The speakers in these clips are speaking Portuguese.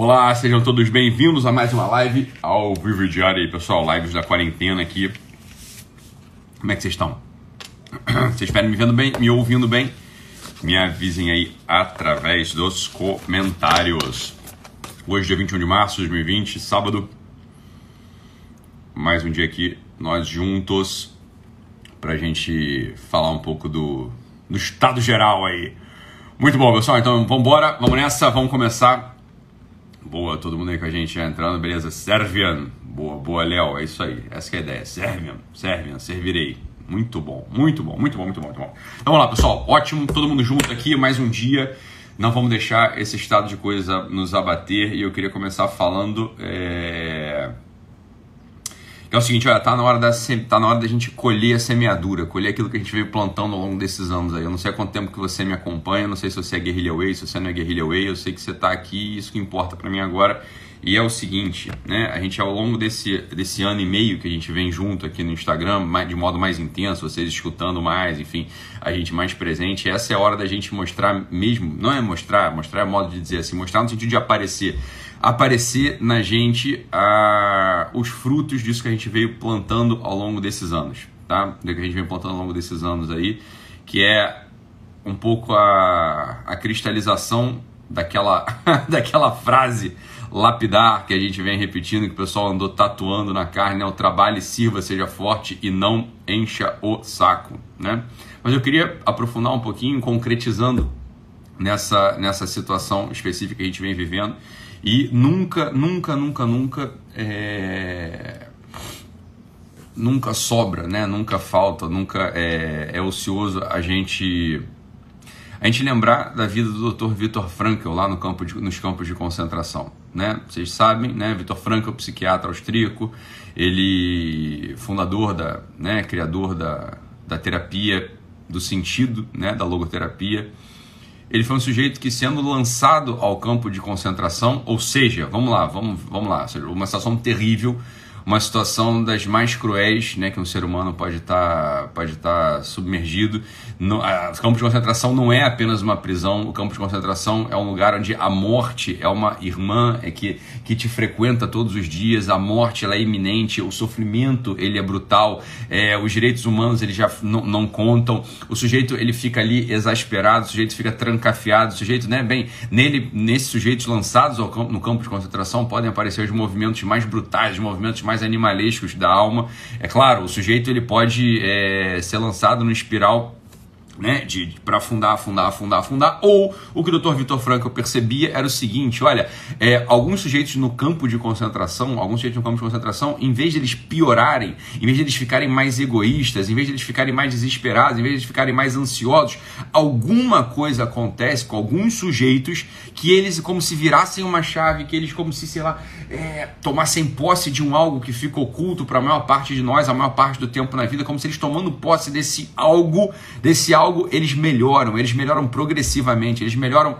Olá, sejam todos bem-vindos a mais uma live ao vivo diário aí, pessoal. Lives da quarentena aqui. Como é que vocês estão? Vocês esperam me vendo bem, me ouvindo bem? Me avisem aí através dos comentários. Hoje, dia 21 de março de 2020, sábado. Mais um dia aqui, nós juntos, pra gente falar um pouco do, do estado geral aí. Muito bom, pessoal. Então vamos embora, vamos nessa, vamos começar Boa, todo mundo aí com a gente já entrando, beleza? Servian, boa, boa, Léo, é isso aí, essa é a ideia. Servian, Servian, servirei. Muito bom, muito bom, muito bom, muito bom, muito bom. Então vamos lá, pessoal, ótimo, todo mundo junto aqui, mais um dia. Não vamos deixar esse estado de coisa nos abater e eu queria começar falando. É que é o seguinte, olha, tá na hora da tá na hora da gente colher a semeadura, colher aquilo que a gente veio plantando ao longo desses anos aí. Eu não sei há quanto tempo que você me acompanha, não sei se você é Guerrilla Way, se você não é Guerrilla Way, eu sei que você tá aqui, isso que importa para mim agora. E é o seguinte, né? A gente ao longo desse, desse ano e meio que a gente vem junto aqui no Instagram, de modo mais intenso, vocês escutando mais, enfim, a gente mais presente, essa é a hora da gente mostrar mesmo, não é mostrar, mostrar é modo de dizer assim, mostrar no sentido de aparecer aparecer na gente ah, os frutos disso que a gente veio plantando ao longo desses anos, tá? Do que a gente vem plantando ao longo desses anos aí, que é um pouco a, a cristalização daquela, daquela frase lapidar que a gente vem repetindo, que o pessoal andou tatuando na carne, né? o trabalho sirva, seja forte e não encha o saco, né? Mas eu queria aprofundar um pouquinho, concretizando nessa, nessa situação específica que a gente vem vivendo e nunca, nunca, nunca, nunca é... nunca sobra, né? Nunca falta, nunca é, é ocioso a gente a gente lembrar da vida do Dr. Viktor Frankl lá no campo de, nos campos de concentração, né? Vocês sabem, né? Viktor Frankl, psiquiatra austríaco, ele fundador da, né, criador da, da terapia do sentido, né, da logoterapia. Ele foi um sujeito que, sendo lançado ao campo de concentração, ou seja, vamos lá, vamos, vamos lá, uma situação terrível, uma situação das mais cruéis né, que um ser humano pode estar tá, pode tá submergido. No, a, o campo de concentração não é apenas uma prisão, o campo de concentração é um lugar onde a morte é uma irmã é que, que te frequenta todos os dias, a morte ela é iminente, o sofrimento ele é brutal, é, os direitos humanos eles já não contam, o sujeito ele fica ali exasperado, o sujeito fica trancafiado, o sujeito, né, bem, nele, nesses sujeitos lançados ao no campo de concentração podem aparecer os movimentos mais brutais, os movimentos mais mais animalescos da alma. É claro, o sujeito ele pode é, ser lançado no espiral né, de, de para afundar, afundar, afundar, afundar. Ou o que o Dr. Vitor Franco percebia era o seguinte: olha, é, alguns sujeitos no campo de concentração, alguns sujeitos no campo de concentração, em vez de eles piorarem, em vez de eles ficarem mais egoístas, em vez de eles ficarem mais desesperados, em vez de eles ficarem mais ansiosos, alguma coisa acontece com alguns sujeitos que eles, como se virassem uma chave, que eles, como se, sei lá, é, tomassem posse de um algo que fica oculto para a maior parte de nós, a maior parte do tempo na vida, como se eles tomando posse desse algo, desse algo eles melhoram, eles melhoram progressivamente, eles melhoram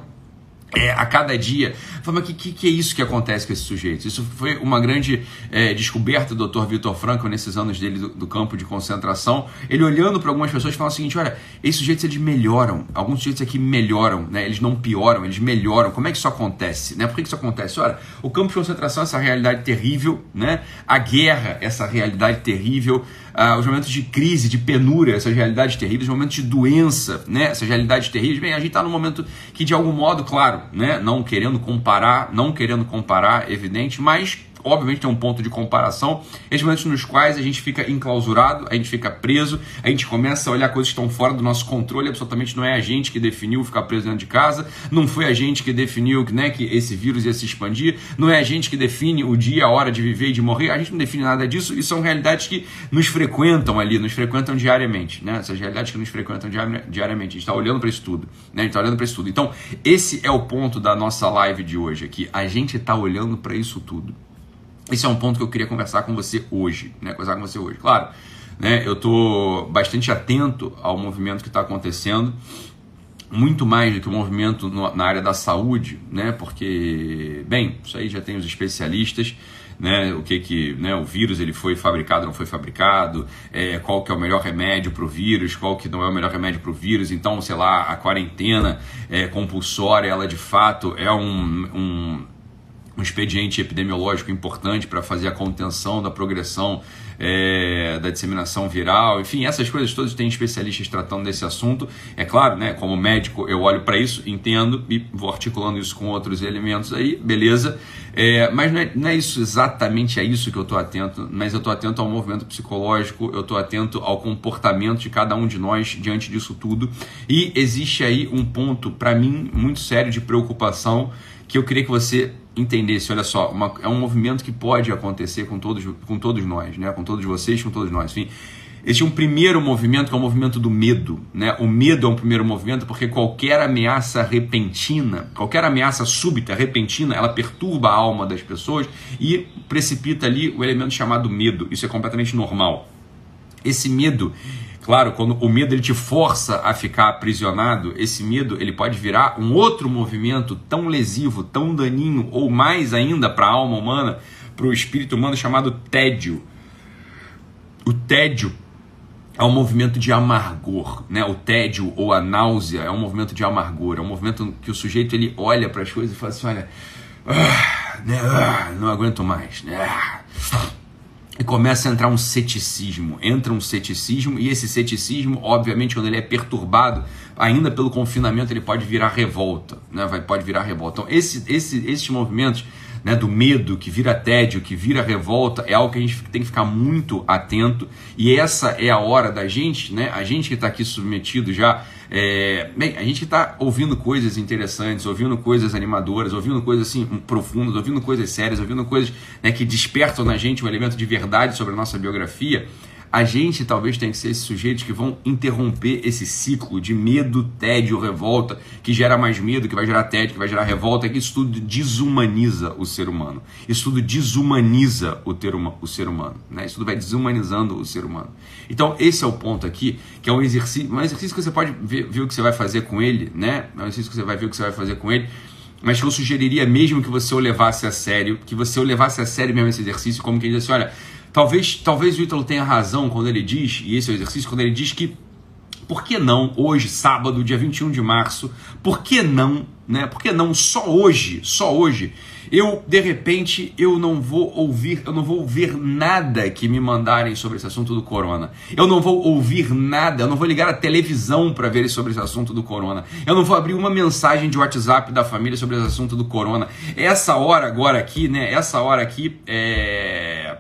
é, a cada dia. Fala, mas o que, que, é isso que acontece com esses sujeitos? Isso foi uma grande é, descoberta do Dr. Vitor Franco nesses anos dele do, do campo de concentração. Ele olhando para algumas pessoas fala o seguinte: olha, esses sujeitos eles melhoram, alguns sujeitos aqui melhoram, né? eles não pioram, eles melhoram. Como é que isso acontece? Né? Por que, que isso acontece? Olha, o campo de concentração, essa realidade terrível, né? a guerra, essa realidade terrível, ah, os momentos de crise, de penúria, essas realidades terríveis, os momentos de doença, né? essas realidades terríveis. Bem, a gente está num momento que, de algum modo, claro, né? não querendo comparar, não querendo comparar, evidente, mas obviamente tem um ponto de comparação, esses momentos nos quais a gente fica enclausurado, a gente fica preso, a gente começa a olhar coisas que estão fora do nosso controle, absolutamente não é a gente que definiu ficar preso dentro de casa, não foi a gente que definiu né, que esse vírus ia se expandir, não é a gente que define o dia, a hora de viver e de morrer, a gente não define nada disso e são realidades que nos frequentam ali, nos frequentam diariamente, né? essas realidades que nos frequentam diariamente, a gente está olhando para isso tudo, né? a gente está olhando para isso tudo. Então, esse é o ponto da nossa live de hoje aqui, a gente está olhando para isso tudo. Esse é um ponto que eu queria conversar com você hoje, né? Conversar com você hoje. Claro, né? Eu estou bastante atento ao movimento que está acontecendo, muito mais do que o movimento no, na área da saúde, né? Porque, bem, isso aí já tem os especialistas, né? O que que, né? O vírus ele foi fabricado, não foi fabricado? É, qual que é o melhor remédio para o vírus? Qual que não é o melhor remédio para o vírus? Então, sei lá, a quarentena é, compulsória, ela de fato é um, um um expediente epidemiológico importante para fazer a contenção da progressão é, da disseminação viral, enfim, essas coisas todas tem especialistas tratando desse assunto. É claro, né, como médico eu olho para isso, entendo e vou articulando isso com outros elementos aí, beleza. É, mas não é, não é, isso exatamente a isso que eu estou atento, mas eu estou atento ao movimento psicológico, eu estou atento ao comportamento de cada um de nós diante disso tudo. E existe aí um ponto, para mim, muito sério de preocupação que eu queria que você entendesse, olha só, uma, é um movimento que pode acontecer com todos, com todos nós, né? com todos vocês, com todos nós. Enfim, existe um primeiro movimento que é o movimento do medo. Né? O medo é um primeiro movimento porque qualquer ameaça repentina, qualquer ameaça súbita, repentina, ela perturba a alma das pessoas e precipita ali o elemento chamado medo. Isso é completamente normal. Esse medo Claro, quando o medo ele te força a ficar aprisionado, esse medo ele pode virar um outro movimento tão lesivo, tão daninho, ou mais ainda para a alma humana, para o espírito humano, chamado tédio. O tédio é um movimento de amargor, né? O tédio ou a náusea é um movimento de amargor, é um movimento que o sujeito ele olha para as coisas e fala assim, olha, ah, né, ah, não aguento mais, né? E começa a entrar um ceticismo. Entra um ceticismo, e esse ceticismo, obviamente, quando ele é perturbado, ainda pelo confinamento, ele pode virar revolta. Né? Vai, pode virar revolta. Então, esse, esse, esses movimentos né, do medo, que vira tédio, que vira revolta, é algo que a gente tem que ficar muito atento. E essa é a hora da gente, né, a gente que está aqui submetido já, é, bem, a gente está ouvindo coisas interessantes, ouvindo coisas animadoras, ouvindo coisas assim profundas, ouvindo coisas sérias, ouvindo coisas né, que despertam na gente um elemento de verdade sobre a nossa biografia a gente talvez tenha que ser esses sujeitos que vão interromper esse ciclo de medo, tédio, revolta, que gera mais medo, que vai gerar tédio, que vai gerar revolta, que isso tudo desumaniza o ser humano. Isso tudo desumaniza o, ter uma, o ser humano. Né? Isso tudo vai desumanizando o ser humano. Então, esse é o ponto aqui, que é um exercício, um exercício que você pode ver, ver o que você vai fazer com ele, né? É um exercício que você vai ver o que você vai fazer com ele mas que eu sugeriria mesmo que você o levasse a sério, que você o levasse a sério mesmo esse exercício, como quem diz assim, olha, Talvez, talvez o Ítalo tenha razão quando ele diz, e esse é o exercício, quando ele diz que por que não hoje, sábado, dia 21 de março, por que não, né? Por que não só hoje, só hoje, eu de repente eu não vou ouvir, eu não vou ouvir nada que me mandarem sobre esse assunto do corona. Eu não vou ouvir nada, eu não vou ligar a televisão para ver sobre esse assunto do corona. Eu não vou abrir uma mensagem de WhatsApp da família sobre esse assunto do corona. Essa hora agora aqui, né? Essa hora aqui é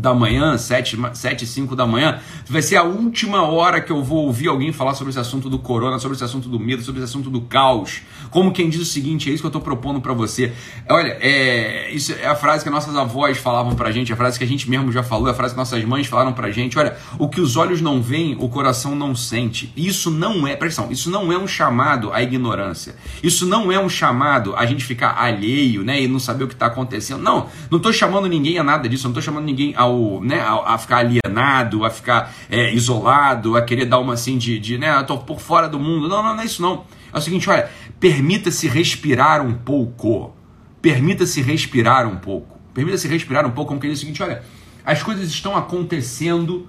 da manhã, 7, 7 5 da manhã, vai ser a última hora que eu vou ouvir alguém falar sobre esse assunto do corona, sobre esse assunto do medo, sobre esse assunto do caos. Como quem diz o seguinte, é isso que eu estou propondo para você. Olha, é, isso é a frase que nossas avós falavam pra gente, a frase que a gente mesmo já falou, a frase que nossas mães falaram pra gente. Olha, o que os olhos não veem, o coração não sente. Isso não é, pressão, isso não é um chamado à ignorância. Isso não é um chamado a gente ficar alheio, né, e não saber o que está acontecendo. Não, não estou chamando ninguém a nada disso, não estou chamando ninguém ao, né, a, a ficar alienado, a ficar é, isolado, a querer dar uma assim de, de né, eu tô por fora do mundo. Não, não, não é isso não. É o seguinte, olha, permita-se respirar um pouco. Permita-se respirar um pouco. Permita-se respirar um pouco, como que diz o seguinte, olha, as coisas estão acontecendo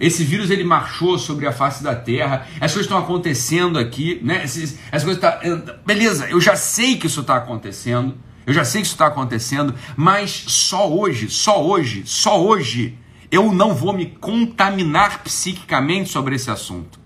esse vírus ele marchou sobre a face da Terra. As coisas estão acontecendo aqui, né? Essas, coisas tá, beleza, eu já sei que isso está acontecendo. Eu já sei que isso está acontecendo, mas só hoje, só hoje, só hoje, eu não vou me contaminar psiquicamente sobre esse assunto.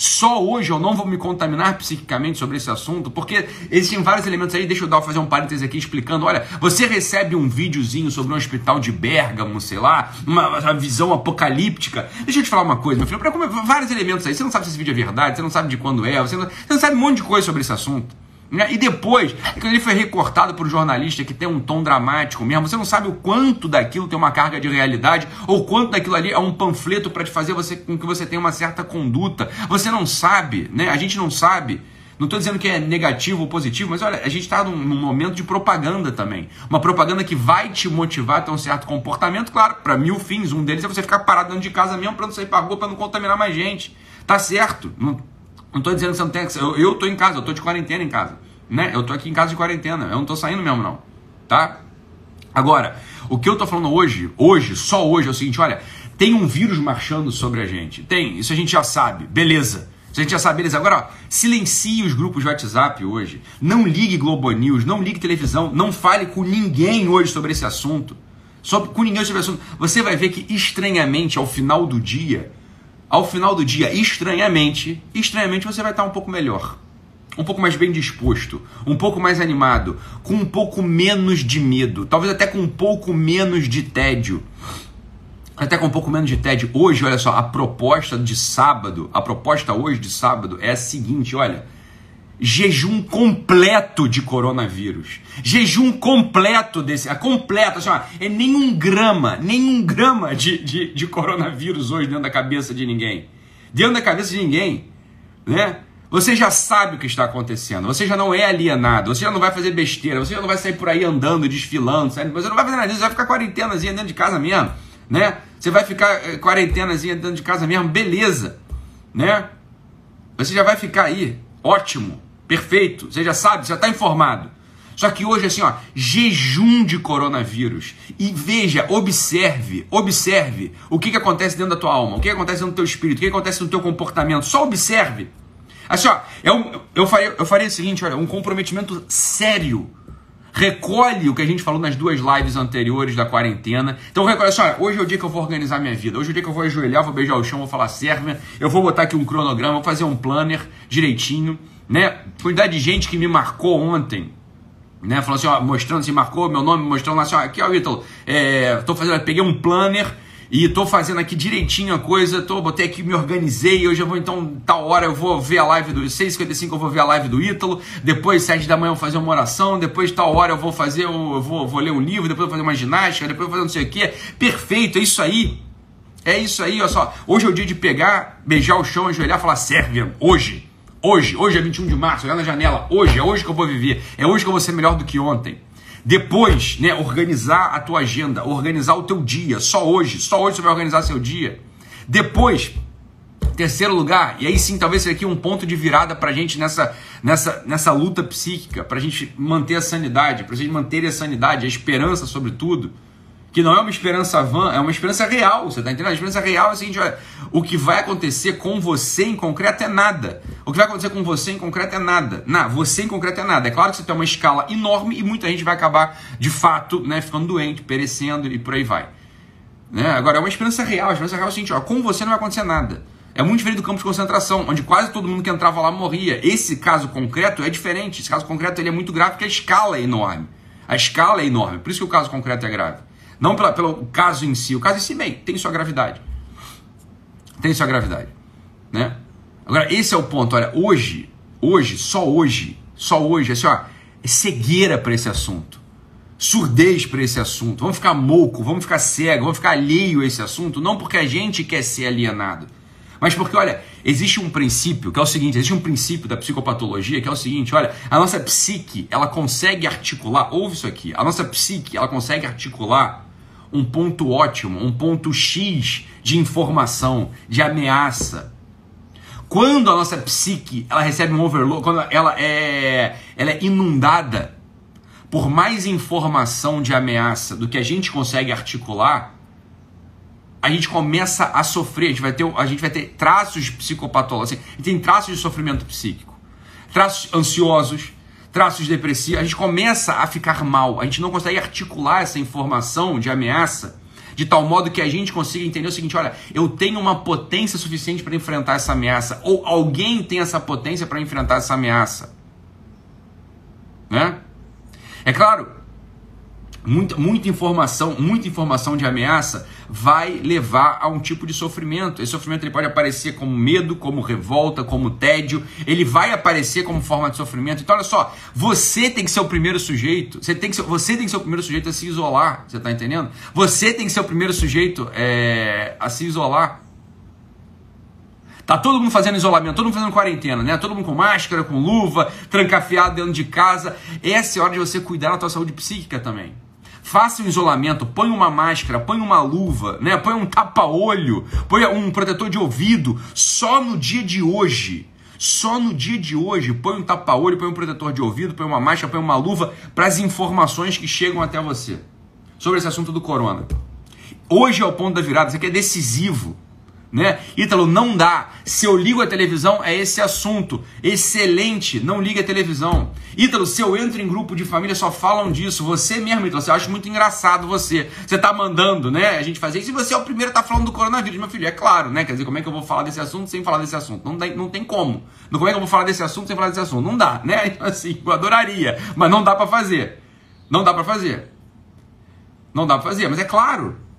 Só hoje eu não vou me contaminar psiquicamente sobre esse assunto, porque existem vários elementos aí. Deixa eu dar, fazer um parênteses aqui explicando. Olha, você recebe um videozinho sobre um hospital de Bérgamo, sei lá, uma, uma visão apocalíptica. Deixa eu te falar uma coisa, meu filho. Vários elementos aí. Você não sabe se esse vídeo é verdade, você não sabe de quando é, você não, você não sabe um monte de coisa sobre esse assunto. Né? E depois, quando ele foi recortado por um jornalista que tem um tom dramático mesmo, você não sabe o quanto daquilo tem uma carga de realidade, ou quanto daquilo ali é um panfleto para te fazer você com que você tenha uma certa conduta. Você não sabe, né? A gente não sabe. Não estou dizendo que é negativo ou positivo, mas olha, a gente está num, num, momento de propaganda também. Uma propaganda que vai te motivar a ter um certo comportamento, claro, para mil fins. Um deles é você ficar parado dentro de casa mesmo para não sair para rua, para não contaminar mais gente. Tá certo. Não, não estou dizendo que você não tem que. Eu, eu tô em casa, eu tô de quarentena em casa. Né? Eu tô aqui em casa de quarentena. Eu não tô saindo mesmo, não. Tá? Agora, o que eu tô falando hoje, hoje, só hoje, é o seguinte: olha, tem um vírus marchando sobre a gente. Tem, isso a gente já sabe. Beleza. A gente já sabe eles agora, ó, silencie os grupos de WhatsApp hoje. Não ligue Globo News, não ligue televisão, não fale com ninguém hoje sobre esse assunto. Só com ninguém sobre esse assunto. Você vai ver que estranhamente ao final do dia, ao final do dia, estranhamente, estranhamente você vai estar um pouco melhor. Um pouco mais bem disposto, um pouco mais animado, com um pouco menos de medo, talvez até com um pouco menos de tédio até com um pouco menos de TED. Hoje, olha só, a proposta de sábado, a proposta hoje de sábado é a seguinte, olha, jejum completo de coronavírus. Jejum completo desse, é completo, assim, ó, é nem um grama, nem um grama de, de, de coronavírus hoje dentro da cabeça de ninguém. Dentro da cabeça de ninguém, né? Você já sabe o que está acontecendo, você já não é alienado, você já não vai fazer besteira, você já não vai sair por aí andando, desfilando, você não vai fazer nada disso, você vai ficar quarentenazinha dentro de casa mesmo, né? Você vai ficar eh, quarentenazinha dentro de casa mesmo, beleza, né? Você já vai ficar aí, ótimo, perfeito, você já sabe, já está informado. Só que hoje, assim, ó, jejum de coronavírus. E veja, observe, observe o que, que acontece dentro da tua alma, o que, que acontece do teu espírito, o que, que acontece no teu comportamento. Só observe. Assim, ó, eu, eu, faria, eu faria o seguinte, olha, um comprometimento sério recolhe o que a gente falou nas duas lives anteriores da quarentena. Então recolhe assim, olha, hoje é o dia que eu vou organizar minha vida. Hoje é o dia que eu vou ajoelhar, vou beijar o chão, vou falar serve, eu vou botar aqui um cronograma, vou fazer um planner direitinho, né? Quantidade de gente que me marcou ontem, né? Falou assim, ó, mostrando, assim, marcou meu nome, mostrando assim, ó, aqui ó, Ítalo, é, tô fazendo, peguei um planner e tô fazendo aqui direitinho a coisa, tô, botei aqui, me organizei, hoje eu vou então, tal hora eu vou ver a live do 6h55 eu vou ver a live do Ítalo, depois 7 da manhã eu vou fazer uma oração, depois tal hora eu vou fazer, eu vou, vou ler um livro, depois eu vou fazer uma ginástica, depois eu vou fazer não sei o que, perfeito, é isso aí, é isso aí, olha só, hoje é o dia de pegar, beijar o chão, ajoelhar e falar, serve, hoje, hoje, hoje é 21 de março, olhar na janela, hoje, é hoje que eu vou viver, é hoje que eu vou ser melhor do que ontem, depois, né, organizar a tua agenda, organizar o teu dia. Só hoje, só hoje você vai organizar seu dia. Depois, terceiro lugar, e aí sim, talvez seja aqui um ponto de virada para a gente nessa, nessa, nessa luta psíquica, para a gente manter a sanidade, para a gente manter a sanidade, a esperança sobre tudo que não é uma esperança vã, é uma esperança real, você está entendendo? A esperança real é olha, o que vai acontecer com você em concreto é nada. O que vai acontecer com você em concreto é nada. Não, você em concreto é nada. É claro que você tem uma escala enorme e muita gente vai acabar, de fato, né, ficando doente, perecendo e por aí vai. Né? Agora, é uma esperança real. A esperança real é o seguinte, ó, com você não vai acontecer nada. É muito diferente do campo de concentração, onde quase todo mundo que entrava lá morria. Esse caso concreto é diferente. Esse caso concreto ele é muito grave porque a escala é enorme. A escala é enorme. Por isso que o caso concreto é grave. Não pela, pelo caso em si. O caso em si, bem, tem sua gravidade. Tem sua gravidade. Né? Agora, esse é o ponto. Olha, hoje, hoje, só hoje, só hoje, assim, ó, é cegueira para esse assunto. Surdez para esse assunto. Vamos ficar moco, vamos ficar cego, vamos ficar alheio a esse assunto, não porque a gente quer ser alienado, mas porque, olha, existe um princípio que é o seguinte: existe um princípio da psicopatologia que é o seguinte: olha, a nossa psique, ela consegue articular, ouve isso aqui, a nossa psique, ela consegue articular um ponto ótimo, um ponto X de informação, de ameaça. Quando a nossa psique ela recebe um overload, quando ela é, ela é inundada por mais informação de ameaça do que a gente consegue articular, a gente começa a sofrer, a gente vai ter, a gente vai ter traços psicopatológicos, assim, a tem traços de sofrimento psíquico, traços ansiosos, traços depressivos, a gente começa a ficar mal, a gente não consegue articular essa informação de ameaça de tal modo que a gente consiga entender o seguinte: olha, eu tenho uma potência suficiente para enfrentar essa ameaça, ou alguém tem essa potência para enfrentar essa ameaça. Né? É claro, muita, muita informação, muita informação de ameaça vai levar a um tipo de sofrimento. Esse sofrimento ele pode aparecer como medo, como revolta, como tédio. Ele vai aparecer como forma de sofrimento. Então, olha só, você tem que ser o primeiro sujeito. Você tem que ser, você tem que ser o primeiro sujeito a se isolar. Você está entendendo? Você tem que ser o primeiro sujeito é, a se isolar. Tá todo mundo fazendo isolamento, todo mundo fazendo quarentena, né? Todo mundo com máscara, com luva, trancafiado dentro de casa. Essa é a hora de você cuidar da tua saúde psíquica também. Faça um isolamento, põe uma máscara, põe uma luva, né? põe um tapa-olho, põe um protetor de ouvido, só no dia de hoje. Só no dia de hoje, põe um tapa-olho, põe um protetor de ouvido, põe uma máscara, põe uma luva para as informações que chegam até você sobre esse assunto do corona. Hoje é o ponto da virada, isso aqui é decisivo. Né? Ítalo, não dá. Se eu ligo a televisão, é esse assunto. Excelente, não liga a televisão. Ítalo, se eu entro em grupo de família, só falam disso. Você mesmo, Ítalo, você acha muito engraçado você. Você tá mandando, né? A gente fazer isso e você é o primeiro a tá falando do coronavírus, meu filho. É claro, né? Quer dizer, como é que eu vou falar desse assunto sem falar desse assunto? Não tem, não tem como. Como é que eu vou falar desse assunto sem falar desse assunto? Não dá, né? Então, assim, eu adoraria, mas não dá para fazer. Não dá para fazer. Não dá para fazer, mas é claro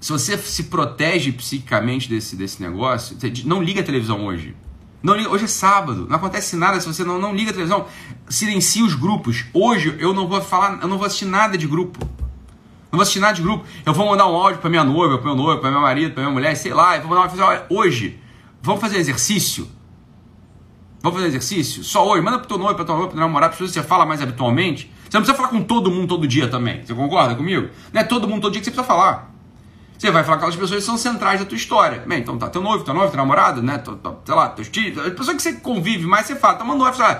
se você se protege psiquicamente desse, desse negócio, não liga a televisão hoje. Não liga, hoje é sábado, não acontece nada se você não, não liga a televisão. Silencie os grupos. Hoje eu não vou falar, eu não vou assistir nada de grupo. Não vou assistir nada de grupo. Eu vou mandar um áudio para minha noiva, para meu noivo, para meu marido, para minha mulher, sei lá. Eu vou mandar uma olha, hoje, vamos fazer exercício? Vamos fazer exercício? Só hoje. Manda pro teu noivo, pra tua noiva, pra tua namorada, pra você fala mais habitualmente. Você não precisa falar com todo mundo todo dia também. Você concorda comigo? Não é todo mundo todo dia que você precisa falar. Você vai falar com aquelas pessoas que são centrais da tua história. Bem, então tá, teu noivo, teu noivo, teu namorado, né? Teu, teu, sei lá, teus tios, a pessoa que você convive mais, você fala, tá mandando um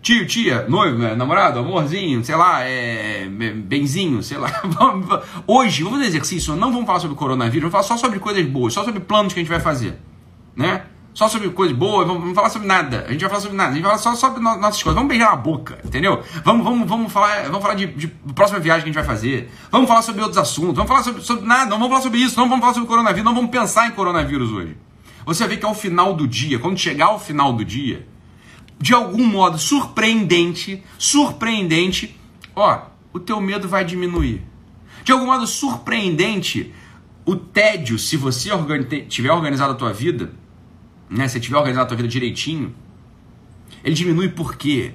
tio, tia, noivo, né, namorado, amorzinho, sei lá, é, benzinho, sei lá. Hoje, vamos fazer exercício, não vamos falar sobre coronavírus, vamos falar só sobre coisas boas, só sobre planos que a gente vai fazer, né? Só sobre coisas boas, vamos, vamos falar sobre nada. A gente vai falar sobre nada, a gente vai falar só sobre no, nossas coisas. Vamos beijar na boca, entendeu? Vamos, vamos, vamos falar, vamos falar de, de, próxima viagem que a gente vai fazer. Vamos falar sobre outros assuntos. Vamos falar sobre, sobre nada, não vamos falar sobre isso, não vamos falar sobre coronavírus, não vamos pensar em coronavírus hoje. Você ver que ao final do dia, quando chegar ao final do dia, de algum modo surpreendente, surpreendente, ó, o teu medo vai diminuir. De algum modo surpreendente, o tédio, se você tiver organizado a tua vida, né, se tiver organizado a tua vida direitinho, ele diminui por quê?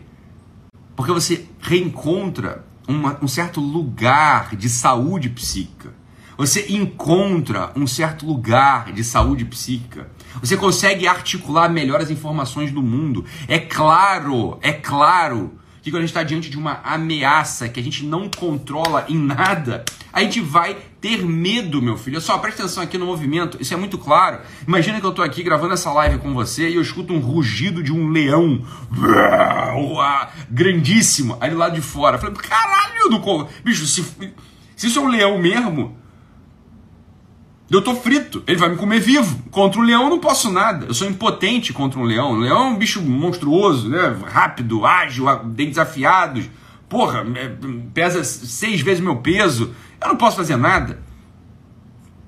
Porque você reencontra uma, um certo lugar de saúde psíquica. Você encontra um certo lugar de saúde psíquica. Você consegue articular melhor as informações do mundo. É claro, é claro que quando a gente está diante de uma ameaça que a gente não controla em nada, a gente vai ter medo, meu filho. Só presta atenção aqui no movimento, isso é muito claro. Imagina que eu estou aqui gravando essa live com você e eu escuto um rugido de um leão grandíssimo ali lá de fora. Eu falei, caralho, do bicho, se, se isso é um leão mesmo, eu tô frito, ele vai me comer vivo. Contra um leão eu não posso nada. Eu sou impotente contra um leão. O leão é um bicho monstruoso, né? Rápido, ágil, desafiados. Porra, é, pesa seis vezes meu peso. Eu não posso fazer nada.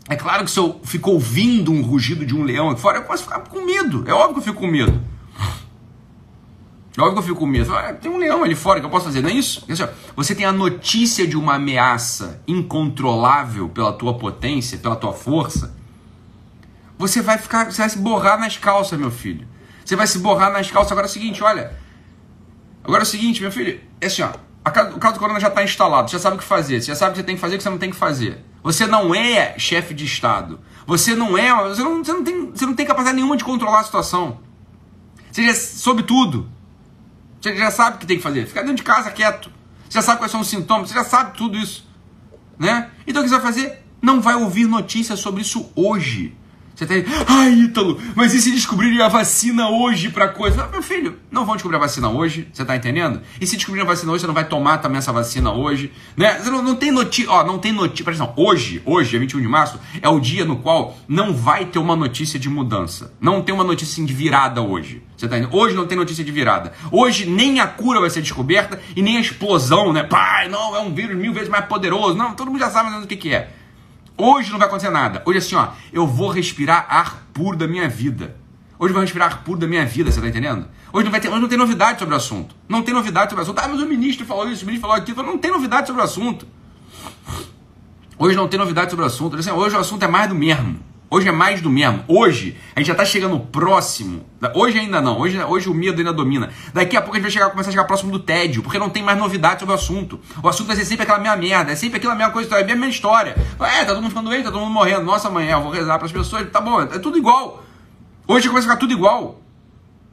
É claro que se eu fico ouvindo um rugido de um leão aqui fora, eu posso ficar com medo. É óbvio que eu fico com medo. É óbvio que eu fico com medo. Ah, tem um leão ali fora que eu posso fazer, não é isso? Você tem a notícia de uma ameaça incontrolável pela tua potência, pela tua força. Você vai ficar, você vai se borrar nas calças, meu filho. Você vai se borrar nas calças. Agora é o seguinte, olha. Agora é o seguinte, meu filho. É assim, ó. O caso do corona já está instalado. Você já sabe o que fazer. Você já sabe o que você tem que fazer e o que você não tem que fazer. Você não é chefe de Estado. Você não é. Você não, você não, tem, você não tem capacidade nenhuma de controlar a situação. Você já soube tudo. Você já sabe o que tem que fazer. Ficar dentro de casa quieto. Você já sabe quais são os sintomas. Você já sabe tudo isso. Né? Então o que você vai fazer? Não vai ouvir notícias sobre isso hoje. Você aí, ai Ítalo, mas e se descobrirem a vacina hoje para coisa? Meu filho, não vão descobrir a vacina hoje, você tá entendendo? E se descobrir a vacina hoje, você não vai tomar também essa vacina hoje, né? Você não, não tem notícia, ó, não tem notícia, presta atenção, hoje, hoje, dia 21 de março, é o dia no qual não vai ter uma notícia de mudança. Não tem uma notícia de virada hoje. Você tá entendendo? Hoje não tem notícia de virada. Hoje nem a cura vai ser descoberta e nem a explosão, né? Pai, não, é um vírus mil vezes mais poderoso. Não, todo mundo já sabe o que, que é. Hoje não vai acontecer nada. Hoje assim, ó, eu vou respirar ar puro da minha vida. Hoje eu vou respirar ar puro da minha vida, você tá entendendo? Hoje não, vai ter, hoje não tem novidade sobre o assunto. Não tem novidade sobre o assunto. Ah, mas o ministro falou isso, o ministro falou aquilo. Não tem novidade sobre o assunto. Hoje não tem novidade sobre o assunto. Assim, hoje o assunto é mais do mesmo. Hoje é mais do mesmo. Hoje a gente já está chegando próximo. Hoje ainda não. Hoje, hoje o medo ainda domina. Daqui a pouco a gente vai chegar, começar a chegar próximo do tédio, porque não tem mais novidade sobre o assunto. O assunto vai ser sempre aquela mesma merda, é sempre aquela mesma coisa, é a mesma história. É, tá todo mundo ficando doente, tá todo mundo morrendo. Nossa, amanhã eu vou rezar para as pessoas. Tá bom, é tudo igual. Hoje começa a ficar tudo igual.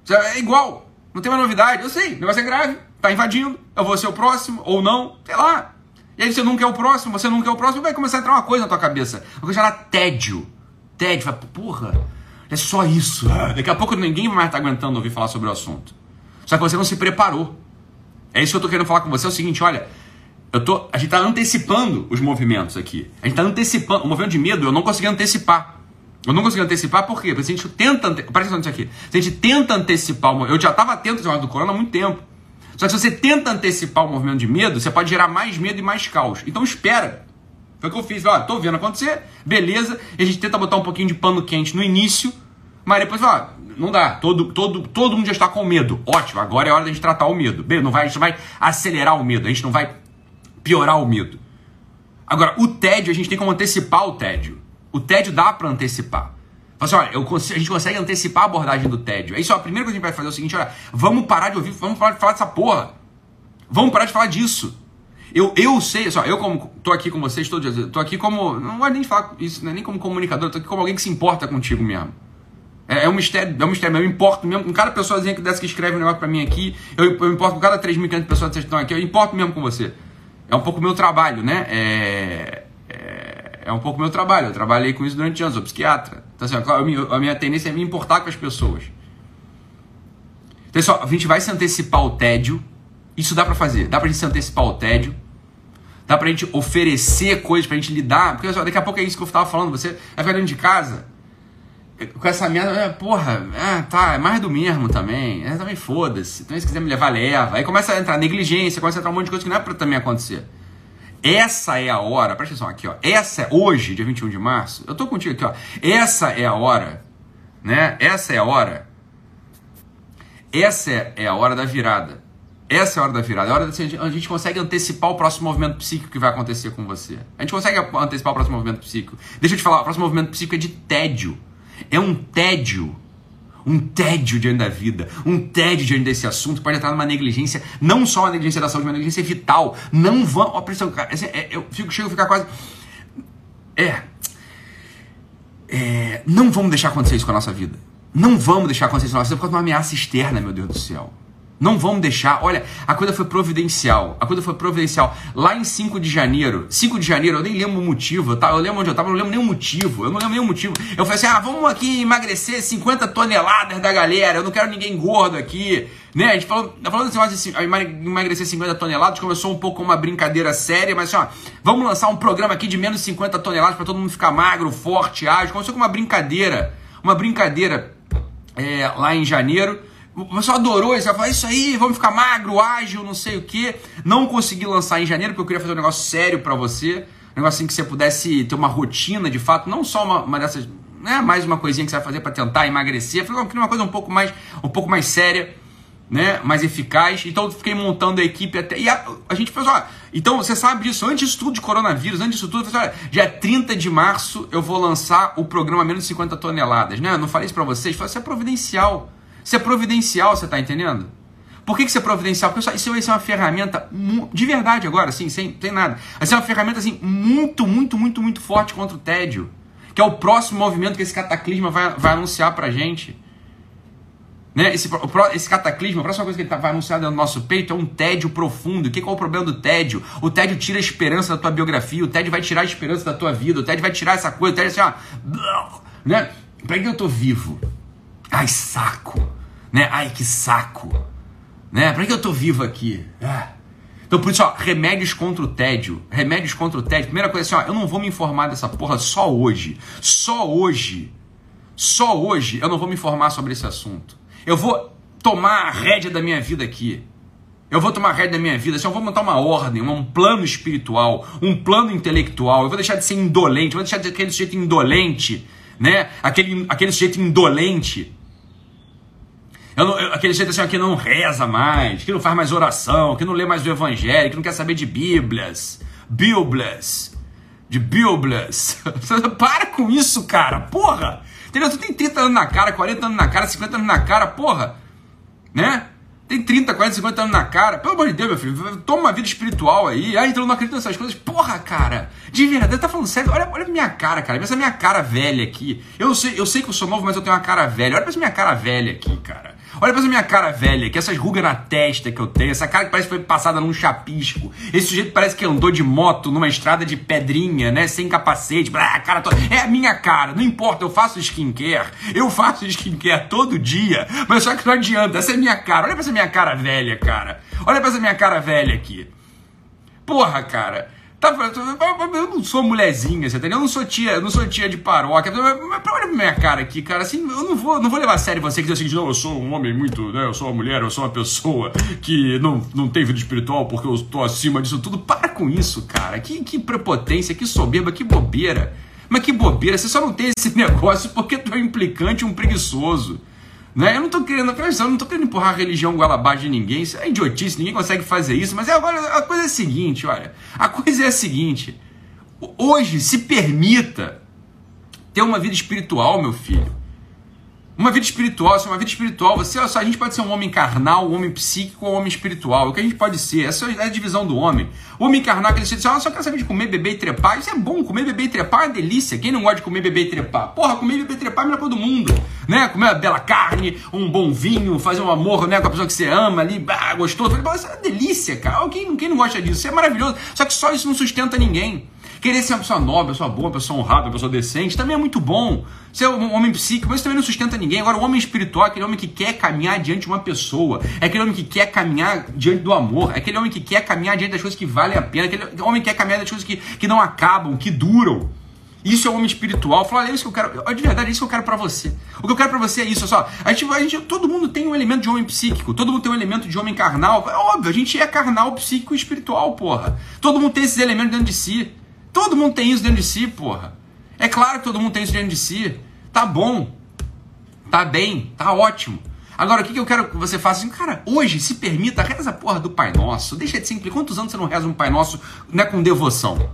É igual. Não tem mais novidade. Eu sei, o negócio é grave. Tá invadindo. Eu vou ser o próximo ou não. Sei lá. E aí você nunca é o próximo, você nunca é o próximo, vai começar a entrar uma coisa na tua cabeça. Uma coisa chamada tédio tédio, fala, porra, é só isso. Daqui a pouco ninguém mais está aguentando ouvir falar sobre o assunto. Só que você não se preparou. É isso que eu estou querendo falar com você. É o seguinte, olha, eu tô, a gente está antecipando os movimentos aqui. A gente está antecipando. O movimento de medo eu não consegui antecipar. Eu não consegui antecipar por quê? Porque se a gente tenta. Ante... Presta aqui. Se a gente tenta antecipar. Eu já estava atento ao do corona há muito tempo. Só que se você tenta antecipar o movimento de medo, você pode gerar mais medo e mais caos. Então espera. Foi o que eu fiz. Ó, tô vendo acontecer, beleza. E a gente tenta botar um pouquinho de pano quente no início, mas depois, ó, não dá. Todo, todo, todo mundo já está com medo. Ótimo, agora é hora da gente tratar o medo. Bem, não vai, a gente vai acelerar o medo, a gente não vai piorar o medo. Agora, o tédio, a gente tem como antecipar o tédio. O tédio dá para antecipar. Assim, olha, eu a gente consegue antecipar a abordagem do tédio. É isso, a primeira coisa que a gente vai fazer é o seguinte: olha, vamos parar de ouvir, vamos parar de falar dessa porra. Vamos parar de falar disso. Eu, eu sei, só, eu como tô aqui com vocês todos os dias, tô aqui como, não vou nem falar isso, né, nem como comunicador, tô aqui como alguém que se importa contigo mesmo. É, é um mistério, é um mistério, eu importo mesmo com cada pessoazinha que dessa que escreve um negócio pra mim aqui, eu, eu importo com cada 3.500 pessoas que estão aqui, eu importo mesmo com você. É um pouco meu trabalho, né? É, é, é um pouco meu trabalho, eu trabalhei com isso durante anos, sou psiquiatra. Então, assim, a minha, tendência é me importar com as pessoas. Então, só, a gente vai se antecipar o tédio, isso dá pra fazer, dá pra gente se antecipar o tédio, dá pra gente oferecer coisas pra gente lidar, porque daqui a pouco é isso que eu tava falando, você vai ficar dentro de casa, com essa merda, é, porra, é, tá, é mais do mesmo também. É, também foda-se. Então, se quiser me levar, leva. Aí começa a entrar negligência, começa a entrar um monte de coisa que não é pra também acontecer. Essa é a hora, presta atenção aqui, ó. Essa é hoje, dia 21 de março. Eu tô contigo aqui, ó. Essa é a hora, né? Essa é a hora. Essa é a hora da virada. Essa é a hora da virada. É a hora de a gente consegue antecipar o próximo movimento psíquico que vai acontecer com você. A gente consegue antecipar o próximo movimento psíquico. Deixa eu te falar, o próximo movimento psíquico é de tédio. É um tédio. Um tédio diante da vida, um tédio diante desse assunto, pode entrar numa negligência, não só uma negligência da saúde, uma negligência vital. Não vão. Ó, pressão, cara, é, eu fico, chego a ficar quase. É, é. Não vamos deixar acontecer isso com a nossa vida. Não vamos deixar acontecer isso com a nossa vida por causa de uma ameaça externa, meu Deus do céu. Não vamos deixar. Olha, a coisa foi providencial. A coisa foi providencial. Lá em 5 de janeiro, 5 de janeiro, eu nem lembro o motivo, tá? Eu lembro onde eu tava, eu não lembro nenhum motivo. Eu não lembro nenhum motivo. Eu falei assim: ah, vamos aqui emagrecer 50 toneladas da galera. Eu não quero ninguém gordo aqui. Né? A gente falou, tá falando assim, de emagrecer 50 toneladas, começou um pouco com uma brincadeira séria, mas assim, ó, vamos lançar um programa aqui de menos 50 toneladas para todo mundo ficar magro, forte, ágil. Começou com uma brincadeira. Uma brincadeira é, lá em janeiro. O pessoal adorou isso, falou, isso aí, vamos ficar magro, ágil, não sei o que. Não consegui lançar em janeiro, porque eu queria fazer um negócio sério para você. Um negócio assim que você pudesse ter uma rotina de fato, não só uma, uma dessas, né, mais uma coisinha que você vai fazer para tentar emagrecer. Eu falei, eu queria uma coisa um pouco mais, um pouco mais séria, né, mais eficaz. Então eu fiquei montando a equipe até. E a, a gente fez, ó, então você sabe disso, antes disso tudo de coronavírus, antes disso tudo, eu falei, olha, dia 30 de março eu vou lançar o programa Menos de 50 toneladas, né? Eu não falei isso para vocês, falei, isso é providencial. Isso é providencial, você está entendendo? Por que, que isso é providencial? Porque isso vai ser uma ferramenta de verdade agora, assim, sem, sem nada. Vai ser uma ferramenta assim, muito, muito, muito, muito forte contra o tédio. Que é o próximo movimento que esse cataclisma vai, vai anunciar pra gente. Né? Esse, esse cataclisma, a próxima coisa que ele tá, vai anunciar no nosso peito é um tédio profundo. O que, é o problema do tédio? O tédio tira a esperança da tua biografia, o tédio vai tirar a esperança da tua vida, o tédio vai tirar essa coisa, o tédio assim, ó. Né? Pra que eu tô vivo? Ai, saco né? Ai, que saco, né? Para que eu tô vivo aqui? Ah. Então, por isso, ó, remédios contra o tédio. Remédios contra o tédio. Primeira coisa assim, ó, eu não vou me informar dessa porra só hoje. Só hoje. Só hoje eu não vou me informar sobre esse assunto. Eu vou tomar a rédea da minha vida aqui. Eu vou tomar a rédea da minha vida, assim, eu vou montar uma ordem, um plano espiritual, um plano intelectual. Eu vou deixar de ser indolente, eu vou deixar de ser aquele sujeito indolente, né? Aquele, aquele sujeito indolente não, eu, aquele jeito assim, que não reza mais, que não faz mais oração, que não lê mais o evangelho, que não quer saber de bíblias. Bíblias. De bíblias. Para com isso, cara. Porra. Entendeu? Tu tem 30 anos na cara, 40 anos na cara, 50 anos na cara, porra. Né? Tem 30, 40, 50 anos na cara. Pelo amor de Deus, meu filho. Toma uma vida espiritual aí. Ah, então eu não acredito nessas coisas. Porra, cara. De verdade, tá falando sério. Olha, olha minha cara, cara. Olha essa minha cara velha aqui. Eu sei, eu sei que eu sou novo, mas eu tenho uma cara velha. Olha pra essa minha cara velha aqui, cara. Olha pra essa minha cara velha, que essas rugas na testa que eu tenho, essa cara que parece que foi passada num chapisco. Esse sujeito parece que andou de moto numa estrada de pedrinha, né? Sem capacete. Ah, cara, tô... É a minha cara, não importa, eu faço skincare. Eu faço skincare todo dia, mas só que não adianta, essa é minha cara. Olha pra essa minha cara velha, cara. Olha pra essa minha cara velha aqui. Porra, cara. Tá, eu não sou mulherzinha, você entendeu? Eu não sou tia, eu não sou tia de paróquia. Mas olha pra minha cara aqui, cara, assim, eu não vou, não vou levar a sério você que diz assim, não, eu sou um homem muito, né? Eu sou uma mulher, eu sou uma pessoa que não, não tem vida espiritual porque eu tô acima disso tudo. Para com isso, cara. Que, que prepotência, que soberba, que bobeira. Mas que bobeira, você só não tem esse negócio porque tu é um implicante, um preguiçoso. Né? Eu não estou querendo, eu não estou querendo empurrar a religião goela abaixo de ninguém, isso é idiotice, ninguém consegue fazer isso, mas é agora a coisa é a seguinte, olha, a coisa é a seguinte, hoje se permita ter uma vida espiritual, meu filho. Uma vida espiritual, se é uma vida espiritual, você, só, a gente pode ser um homem carnal, um homem psíquico ou um homem espiritual. O que a gente pode ser? Essa é a divisão do homem. O homem carnal, aquele diz, ah, só quer saber de comer, beber e trepar. Isso é bom, comer, beber e trepar é uma delícia. Quem não gosta de comer, beber e trepar? Porra, comer, beber e trepar é melhor pra todo mundo. Né? Comer uma bela carne, um bom vinho, fazer um amor né, com a pessoa que você ama ali, ah, gostoso. Isso é uma delícia, cara. Quem, quem não gosta disso? Isso é maravilhoso. Só que só isso não sustenta ninguém. Querer ser uma pessoa nobre, uma pessoa boa, uma pessoa honrada, uma pessoa decente, também é muito bom. Ser um homem psíquico, mas isso também não sustenta ninguém. Agora, o homem espiritual é aquele homem que quer caminhar diante de uma pessoa. É aquele homem que quer caminhar diante do amor. É aquele homem que quer caminhar diante das coisas que valem a pena. É aquele homem que quer caminhar das coisas que, que não acabam, que duram. Isso é o homem espiritual. Fala, olha, é isso que eu quero. De verdade, é isso que eu quero para você. O que eu quero para você é isso. Só, a gente, a gente, todo mundo tem um elemento de homem psíquico. Todo mundo tem um elemento de homem carnal. É óbvio, a gente é carnal, psíquico e espiritual, porra. Todo mundo tem esses elementos dentro de si. Todo mundo tem isso dentro de si, porra. É claro que todo mundo tem isso dentro de si. Tá bom. Tá bem. Tá ótimo. Agora, o que, que eu quero que você faça? Assim, cara, hoje, se permita, reza a porra do Pai Nosso. Deixa de simples. Quantos anos você não reza um Pai Nosso né, com devoção?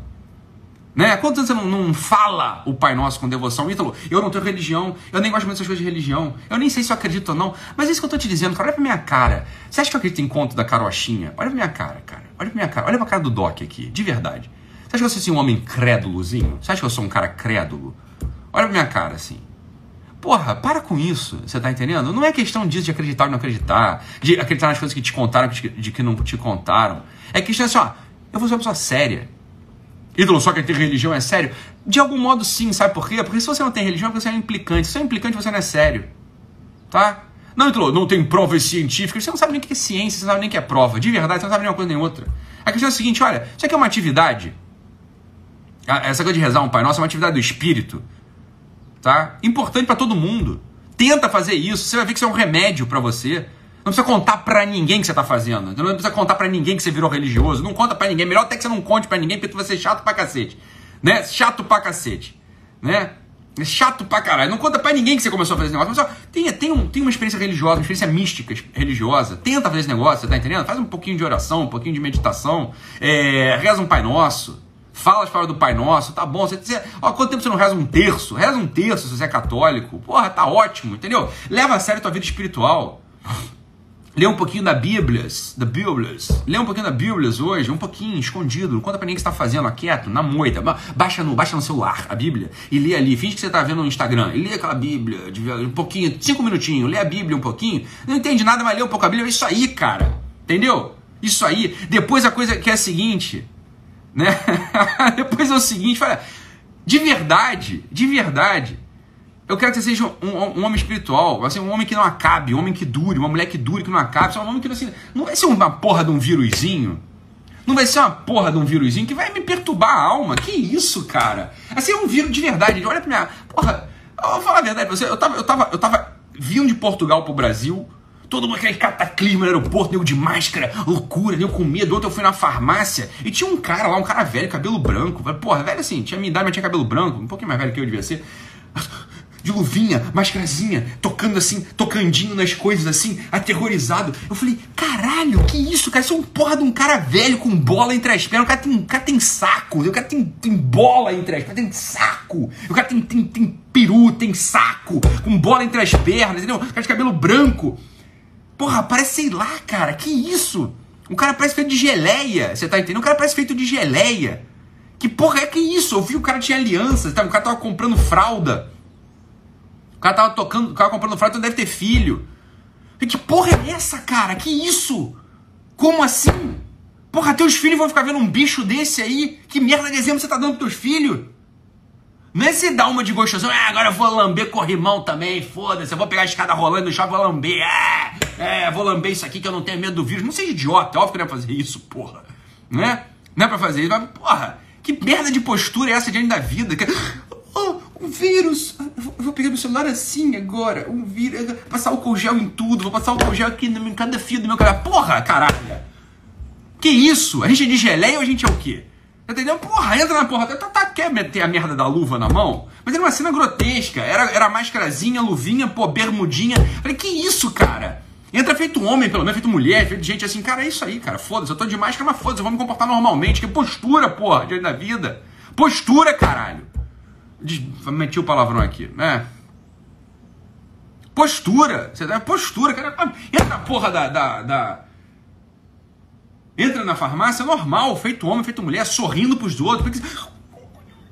Né? Quantos anos você não, não fala o Pai Nosso com devoção? Ítalo, eu não tenho religião, eu nem gosto muito dessas coisas de religião, eu nem sei se eu acredito ou não, mas é isso que eu tô te dizendo, cara, olha pra minha cara. Você acha que eu acredito em conto da carochinha? Olha pra minha cara, cara. Olha pra minha cara, olha pra cara do Doc aqui, de verdade. Você acha que eu sou assim, um homem crédulozinho? Você acha que eu sou um cara crédulo? Olha pra minha cara assim. Porra, para com isso, você tá entendendo? Não é questão disso de acreditar ou não acreditar, de acreditar nas coisas que te contaram, de que não te contaram. É questão assim, ó, eu vou ser uma pessoa séria. Ídolo, só que ter religião é sério? De algum modo sim, sabe por quê? Porque se você não tem religião, você é implicante. Se você é implicante, você não é sério. Tá? Não, Ídolo, não tem provas científicas. Você não sabe nem o que é ciência, você não sabe nem o que é prova. De verdade, você não sabe nem uma coisa nem outra. A questão é a seguinte, olha, isso aqui é uma atividade essa coisa de rezar um Pai Nosso é uma atividade do espírito, tá? Importante para todo mundo. Tenta fazer isso, você vai ver que isso é um remédio para você. Não precisa contar para ninguém que você tá fazendo. Não precisa contar para ninguém que você virou religioso. Não conta para ninguém. Melhor até que você não conte para ninguém, porque tu vai ser chato pra cacete. Né? Chato pra cacete. Né? É chato pra caralho. Não conta pra ninguém que você começou a fazer esse negócio. Mas só, tem, tem, um, tem uma experiência religiosa, uma experiência mística religiosa. Tenta fazer esse negócio, você tá entendendo? Faz um pouquinho de oração, um pouquinho de meditação. É, reza um Pai Nosso. Fala as palavras do Pai Nosso, tá bom. Você, você, ó, quanto tempo você não reza um terço? Reza um terço se você é católico. Porra, tá ótimo, entendeu? Leva a sério a tua vida espiritual. Lê um pouquinho da Bíblia, da Bíblia. Lê um pouquinho da Bíblia hoje, um pouquinho, escondido. Conta pra ninguém que você tá fazendo, quieto, na moita. Baixa no, baixa no celular a Bíblia e lê ali. Finge que você tá vendo no Instagram. E lê aquela Bíblia, de, um pouquinho, cinco minutinhos. Lê a Bíblia um pouquinho. Não entende nada, mas lê um pouco a Bíblia. É isso aí, cara. Entendeu? Isso aí. Depois a coisa que é a seguinte. Né? Depois é o seguinte, fala, de verdade, de verdade, eu quero que você seja um, um, um, homem espiritual, assim, um homem que não acabe, um homem que dure, uma mulher que dure, que não acabe, um homem que não, assim, não vai ser uma porra de um vírusinho. Não vai ser uma porra de um vírusinho que vai me perturbar a alma. Que isso, cara? Assim, é um vírus de verdade. Olha pra minha. Porra, eu vou falar a verdade pra você. Eu tava, eu tava, eu tava. Vindo de Portugal pro Brasil todo aquele cataclisma no aeroporto, nego de máscara, loucura, nego com medo. Outro eu fui na farmácia e tinha um cara lá, um cara velho, cabelo branco. Porra, velho assim, tinha minha idade, mas tinha cabelo branco, um pouquinho mais velho que eu devia ser. De luvinha, mascarazinha, tocando assim, tocandinho nas coisas assim, aterrorizado. Eu falei, caralho, que isso, cara? Isso é um porra de um cara velho com bola entre as pernas. O cara tem, o cara tem saco, o cara tem, tem bola entre as pernas, tem saco. O cara tem, tem, tem peru, tem saco, com bola entre as pernas, entendeu? O cara de cabelo branco. Porra, parece, sei lá, cara, que isso? O cara parece feito de geleia, você tá entendendo? O cara parece feito de geleia. Que porra é que isso? Eu vi o cara tinha aliança, tá? o cara tava comprando fralda. O cara tava tocando, o cara comprando fralda, então deve ter filho. Que porra é essa, cara? Que isso? Como assim? Porra, teus filhos vão ficar vendo um bicho desse aí? Que merda de exemplo você tá dando pros teus filhos? Não é se dar uma de gostosão, ah, agora eu vou lamber corrimão também, foda-se, eu vou pegar a escada rolando no shopping, vou lamber, é, é, vou lamber isso aqui que eu não tenho medo do vírus. Não seja idiota, é óbvio que não ia fazer isso, porra. Né? Não é pra fazer isso. Mas, porra, que merda de postura é essa diante da vida? Que, oh, um vírus. Eu vou pegar meu celular assim agora. Um vírus. Passar o gel em tudo. Vou passar o gel aqui em cada fio do meu cara. Porra, caralho. Que isso? A gente é de geleia ou a gente é o quê? Entendeu? Porra, entra na porra. Tá, tá, quer meter a merda da luva na mão? Mas era uma cena grotesca. Era, era máscarazinha, luvinha, pô, bermudinha. Falei, que isso, cara? Entra feito homem, pelo menos, feito mulher, feito gente assim, cara, é isso aí, cara. Foda-se, eu tô de máscara, mas foda-se, eu vou me comportar normalmente. Que postura, porra, diante da vida. Postura, caralho. Meti o palavrão aqui, né? Postura. Você dá postura, cara. Entra na porra da, da, da Entra na farmácia normal, feito homem, feito mulher, sorrindo pros outros. Porque...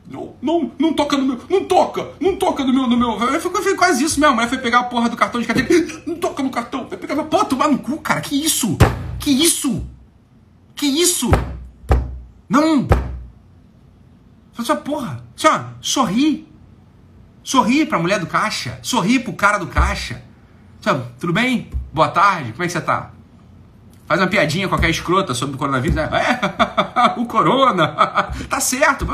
Não, não, não toca no meu, não toca, não toca no meu, no meu. Eu quase isso mesmo. Mulher foi pegar a porra do cartão de carteira, não toca no cartão. Vai pegar, pô, tomar no cu, cara. Que isso? Que isso? Que isso? Não. Só porra, só sorri. Sorri pra mulher do caixa, sorri pro cara do caixa. Só, tudo bem? Boa tarde, como é que você tá? Faz uma piadinha qualquer escrota sobre o coronavírus, né? É, o corona, tá certo,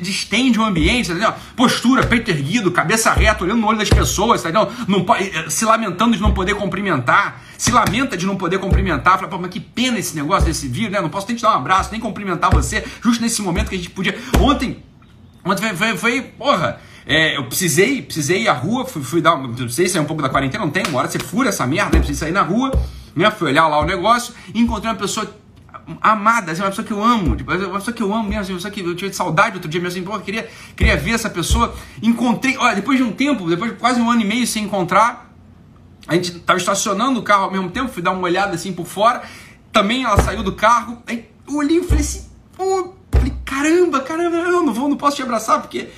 distende o ambiente, entendeu? postura, peito erguido, cabeça reta, olhando no olho das pessoas, entendeu? não, eh, se lamentando de não poder cumprimentar, se lamenta de não poder cumprimentar, fala, pô, mas que pena esse negócio desse vírus, né? Não posso nem te dar um abraço, nem cumprimentar você, justo nesse momento que a gente podia. Ontem, ontem foi, foi, foi porra. É, eu precisei, precisei ir à rua, fui, fui dar, não sei se é um pouco da quarentena, não tem, uma hora você fura essa merda, né? Precisa sair na rua né? Fui olhar lá o negócio e encontrei uma pessoa amada, assim, uma pessoa que eu amo, tipo, uma pessoa que eu amo mesmo, uma pessoa que eu tive saudade outro dia mesmo, assim, queria, queria ver essa pessoa. Encontrei, olha, depois de um tempo, depois de quase um ano e meio sem encontrar, a gente estava estacionando o carro ao mesmo tempo, fui dar uma olhada assim por fora, também ela saiu do carro, aí eu olhei e falei assim, pô, falei, caramba, caramba, eu não vou, não posso te abraçar, porque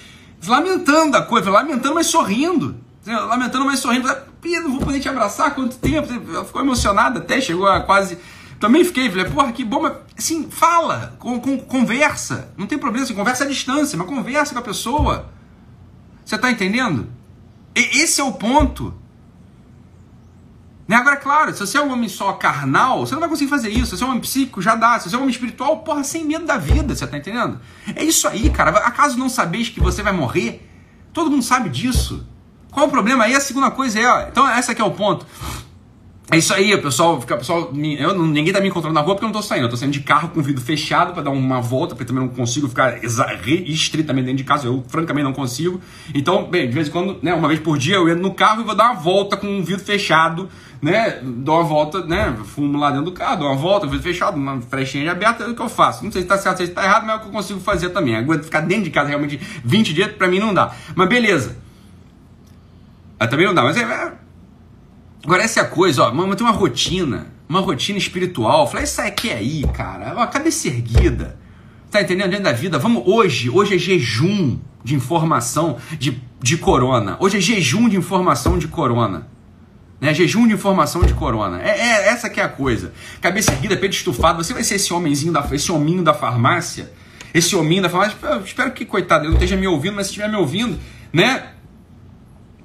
lamentando a coisa, lamentando, mas sorrindo, lamentando, mas sorrindo, falei, não vou poder te abraçar, quanto tempo, ela ficou emocionada até, chegou a quase também fiquei, falei, porra, que bom, mas assim, fala, com, com, conversa. Não tem problema, assim, conversa à distância, mas conversa com a pessoa. Você está entendendo? E, esse é o ponto. Né? Agora, claro, se você é um homem só carnal, você não vai conseguir fazer isso. Se você é um homem psíquico, já dá. Se você é um homem espiritual, porra, sem medo da vida, você tá entendendo? É isso aí, cara. Acaso não sabeis que você vai morrer? Todo mundo sabe disso. Qual o problema? Aí a segunda coisa é, então essa aqui é o ponto. É isso aí, pessoal, fica, pessoal eu, ninguém tá me encontrando na rua porque eu não tô saindo. Eu tô saindo de carro com o vidro fechado para dar uma volta, porque também não consigo ficar estritamente dentro de casa. Eu, francamente, não consigo. Então, bem, de vez em quando, né, uma vez por dia, eu entro no carro e vou dar uma volta com o vidro fechado, né? Dou uma volta, né? Fumo lá dentro do carro, dou uma volta, vidro fechado, uma frechinha aberta, é o que eu faço. Não sei se tá certo, se tá errado, mas é o que eu consigo fazer também. Aguento ficar dentro de casa realmente 20 dias, para mim não dá. Mas beleza. Mas também não dá, mas é, é Agora, essa é a coisa, ó, mas tem uma rotina, uma rotina espiritual. Fala, isso aqui é aí, cara, ó, cabeça erguida. Tá entendendo? Dentro da vida, vamos hoje, hoje é jejum de informação de, de corona. Hoje é jejum de informação de corona. Né? Jejum de informação de corona. É, é essa que é a coisa. Cabeça erguida, peito estufado. Você vai ser esse homenzinho da, esse hominho da farmácia, esse hominho da farmácia. Espero que coitado, ele não esteja me ouvindo, mas se estiver me ouvindo, né?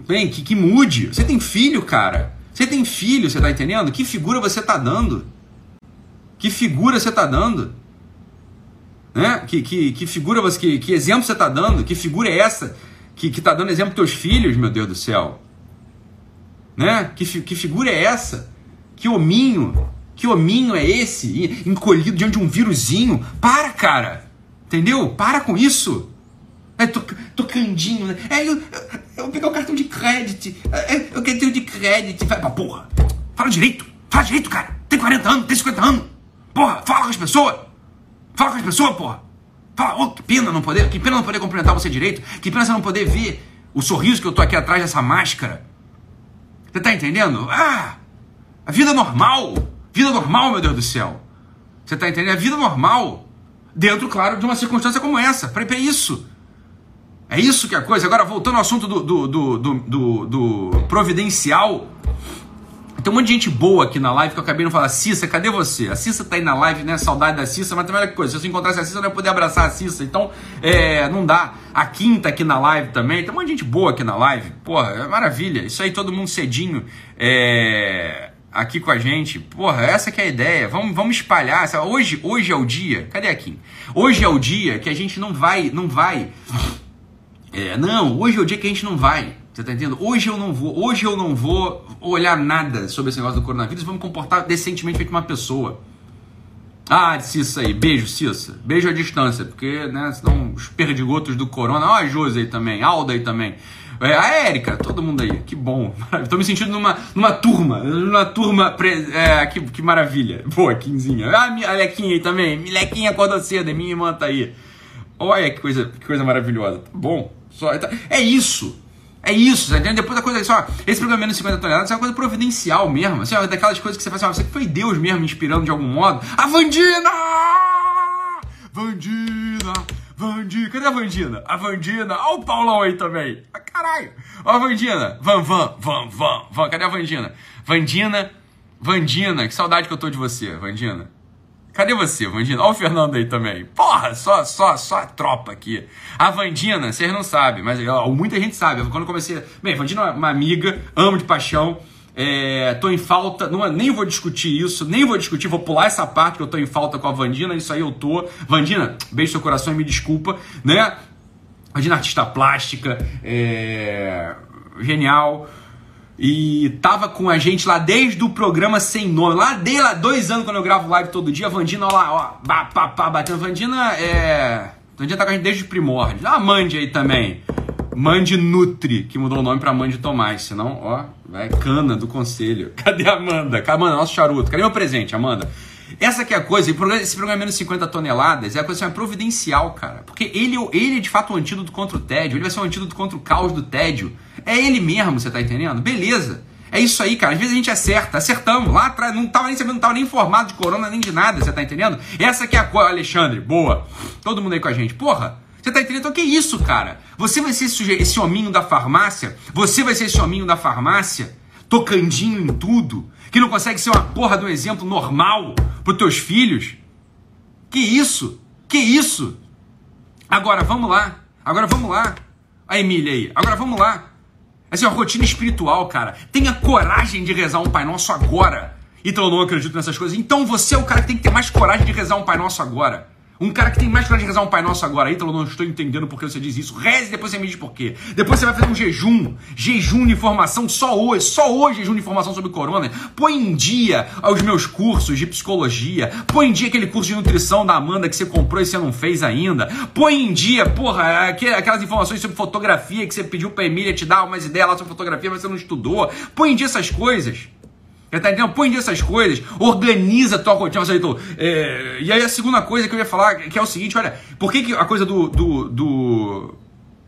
Bem, que, que mude. Você tem filho, cara. Você tem filho, você tá entendendo? Que figura você tá dando? Que figura você tá dando? Né? Que, que, que figura você. Que, que exemplo você tá dando? Que figura é essa que, que tá dando exemplo pros teus filhos, meu Deus do céu? Né? Que, que figura é essa? Que hominho? Que hominho é esse? Encolhido diante de um vírusinho? Para, cara! Entendeu? Para com isso! É, tocandinho, né? É, eu, eu, eu, vou pegar o cartão de crédito. É, é eu quero ter de crédito. Vai pra porra. Fala direito. Fala direito, cara. Tem 40 anos, tem 50 anos. Porra, fala com as pessoas. Fala com as pessoas, porra. Fala, oh, que pena não poder, que pena não poder cumprimentar você direito. Que pena você não poder ver o sorriso que eu tô aqui atrás dessa máscara. Você tá entendendo? Ah, a vida normal. Vida normal, meu Deus do céu. Você tá entendendo? A vida normal. Dentro, claro, de uma circunstância como essa. Para isso. É isso que é a coisa. Agora, voltando ao assunto do, do, do, do, do providencial. Tem um monte de gente boa aqui na live que eu acabei de falar. Cissa, cadê você? A Cissa tá aí na live, né? Saudade da Cissa, mas também é coisa. Se eu encontrasse a Cissa, eu não ia poder abraçar a Cissa. Então, é, não dá. A Quinta aqui na live também. Tem um monte de gente boa aqui na live. Porra, é maravilha. Isso aí, todo mundo cedinho. É aqui com a gente. Porra, essa que é a ideia. Vamos, vamos espalhar. Hoje, hoje é o dia. Cadê aqui? Hoje é o dia que a gente não vai, não vai. É, não, hoje é o dia que a gente não vai. Você tá entendendo? Hoje eu não vou, hoje eu não vou olhar nada sobre esse negócio do coronavírus, vou me comportar decentemente feito uma pessoa. Ah, Cissa aí, beijo, Cissa. Beijo à distância, porque, né, senão os perdigotos do corona. Ó, a Josi aí também, Alda aí também. É, a Érica, todo mundo aí, que bom. Tô me sentindo numa, numa turma, numa turma, é, que, que maravilha. Boa, Quinzinha. Ah, a Lequinha aí também, Milequinha acordou cedo, minha irmã tá aí. Olha que coisa, que coisa maravilhosa. Tá bom, só, tá, é isso. É isso, tá Depois da coisa, esse programa menos 50 toneladas é uma coisa providencial mesmo, assim, ó, daquelas coisas que você faz assim, ó, você foi Deus mesmo inspirando de algum modo. A Vandina! Vandina! Vandina, cadê a Vandina? A Vandina, ó o Paulão aí também. Ah, caralho. Ó a Vandina. Van, van, van, van, van. Cadê a Vandina? Vandina, Vandina, que saudade que eu tô de você, Vandina. Cadê você, Vandina? Olha o Fernando aí também. Porra, só, só, só a tropa aqui. A Vandina, vocês não sabem, mas ó, muita gente sabe. Quando eu comecei. Bem, Vandina é uma amiga, amo de paixão. É, tô em falta, não, nem vou discutir isso, nem vou discutir, vou pular essa parte que eu tô em falta com a Vandina, isso aí eu tô. Vandina, beijo seu coração e me desculpa, né? Vandina, artista plástica, é, genial. E tava com a gente lá desde o programa Sem Nome. Lá desde lá, dois anos quando eu gravo live todo dia. A Vandina, ó lá, ó, pá, pá, pá, batendo. Vandina é. Vandina tá com a gente desde o primórdio. Uma Mande aí também. Mande Nutri, que mudou o nome pra Mande Tomás. Senão, ó, vai cana do conselho. Cadê a Amanda? Cadê Amanda, nosso charuto? Cadê meu presente, Amanda? Essa que é a coisa, esse programa é menos 50 toneladas, é a coisa assim, é providencial, cara. Porque ele, ele é de fato um antídoto contra o tédio, ele vai ser um antídoto contra o caos do tédio. É ele mesmo, você tá entendendo? Beleza. É isso aí, cara. Às vezes a gente acerta, acertamos. Lá atrás, não tava nem sabendo, não tava nem informado de corona, nem de nada, você tá entendendo? Essa que é a coisa, Alexandre, boa. Todo mundo aí com a gente. Porra, você tá entendendo? Então, que isso, cara? Você vai ser esse, esse hominho da farmácia? Você vai ser esse hominho da farmácia? Tocandinho em tudo? Que não consegue ser uma porra de um exemplo normal para teus filhos? Que isso? Que isso? Agora vamos lá. Agora vamos lá. A Emília aí. Agora vamos lá. Essa é uma rotina espiritual, cara. Tenha coragem de rezar um Pai Nosso agora. Então eu não acredito nessas coisas. Então você é o cara que tem que ter mais coragem de rezar um Pai Nosso agora. Um cara que tem mais coragem de rezar um Pai Nosso agora. Ítalo, não estou entendendo por que você diz isso. Reze depois você me diz por quê. Depois você vai fazer um jejum. Jejum de informação só hoje. Só hoje jejum de informação sobre corona. Põe em dia os meus cursos de psicologia. Põe em dia aquele curso de nutrição da Amanda que você comprou e você não fez ainda. Põe em dia, porra, aquelas informações sobre fotografia que você pediu pra Emília te dar umas ideias lá sobre fotografia, mas você não estudou. Põe em dia essas coisas. Tá entendendo? Põe essas coisas, organiza a tua rotina. Então, é, e aí a segunda coisa que eu ia falar, que é o seguinte, olha, por que, que a coisa do, do, do,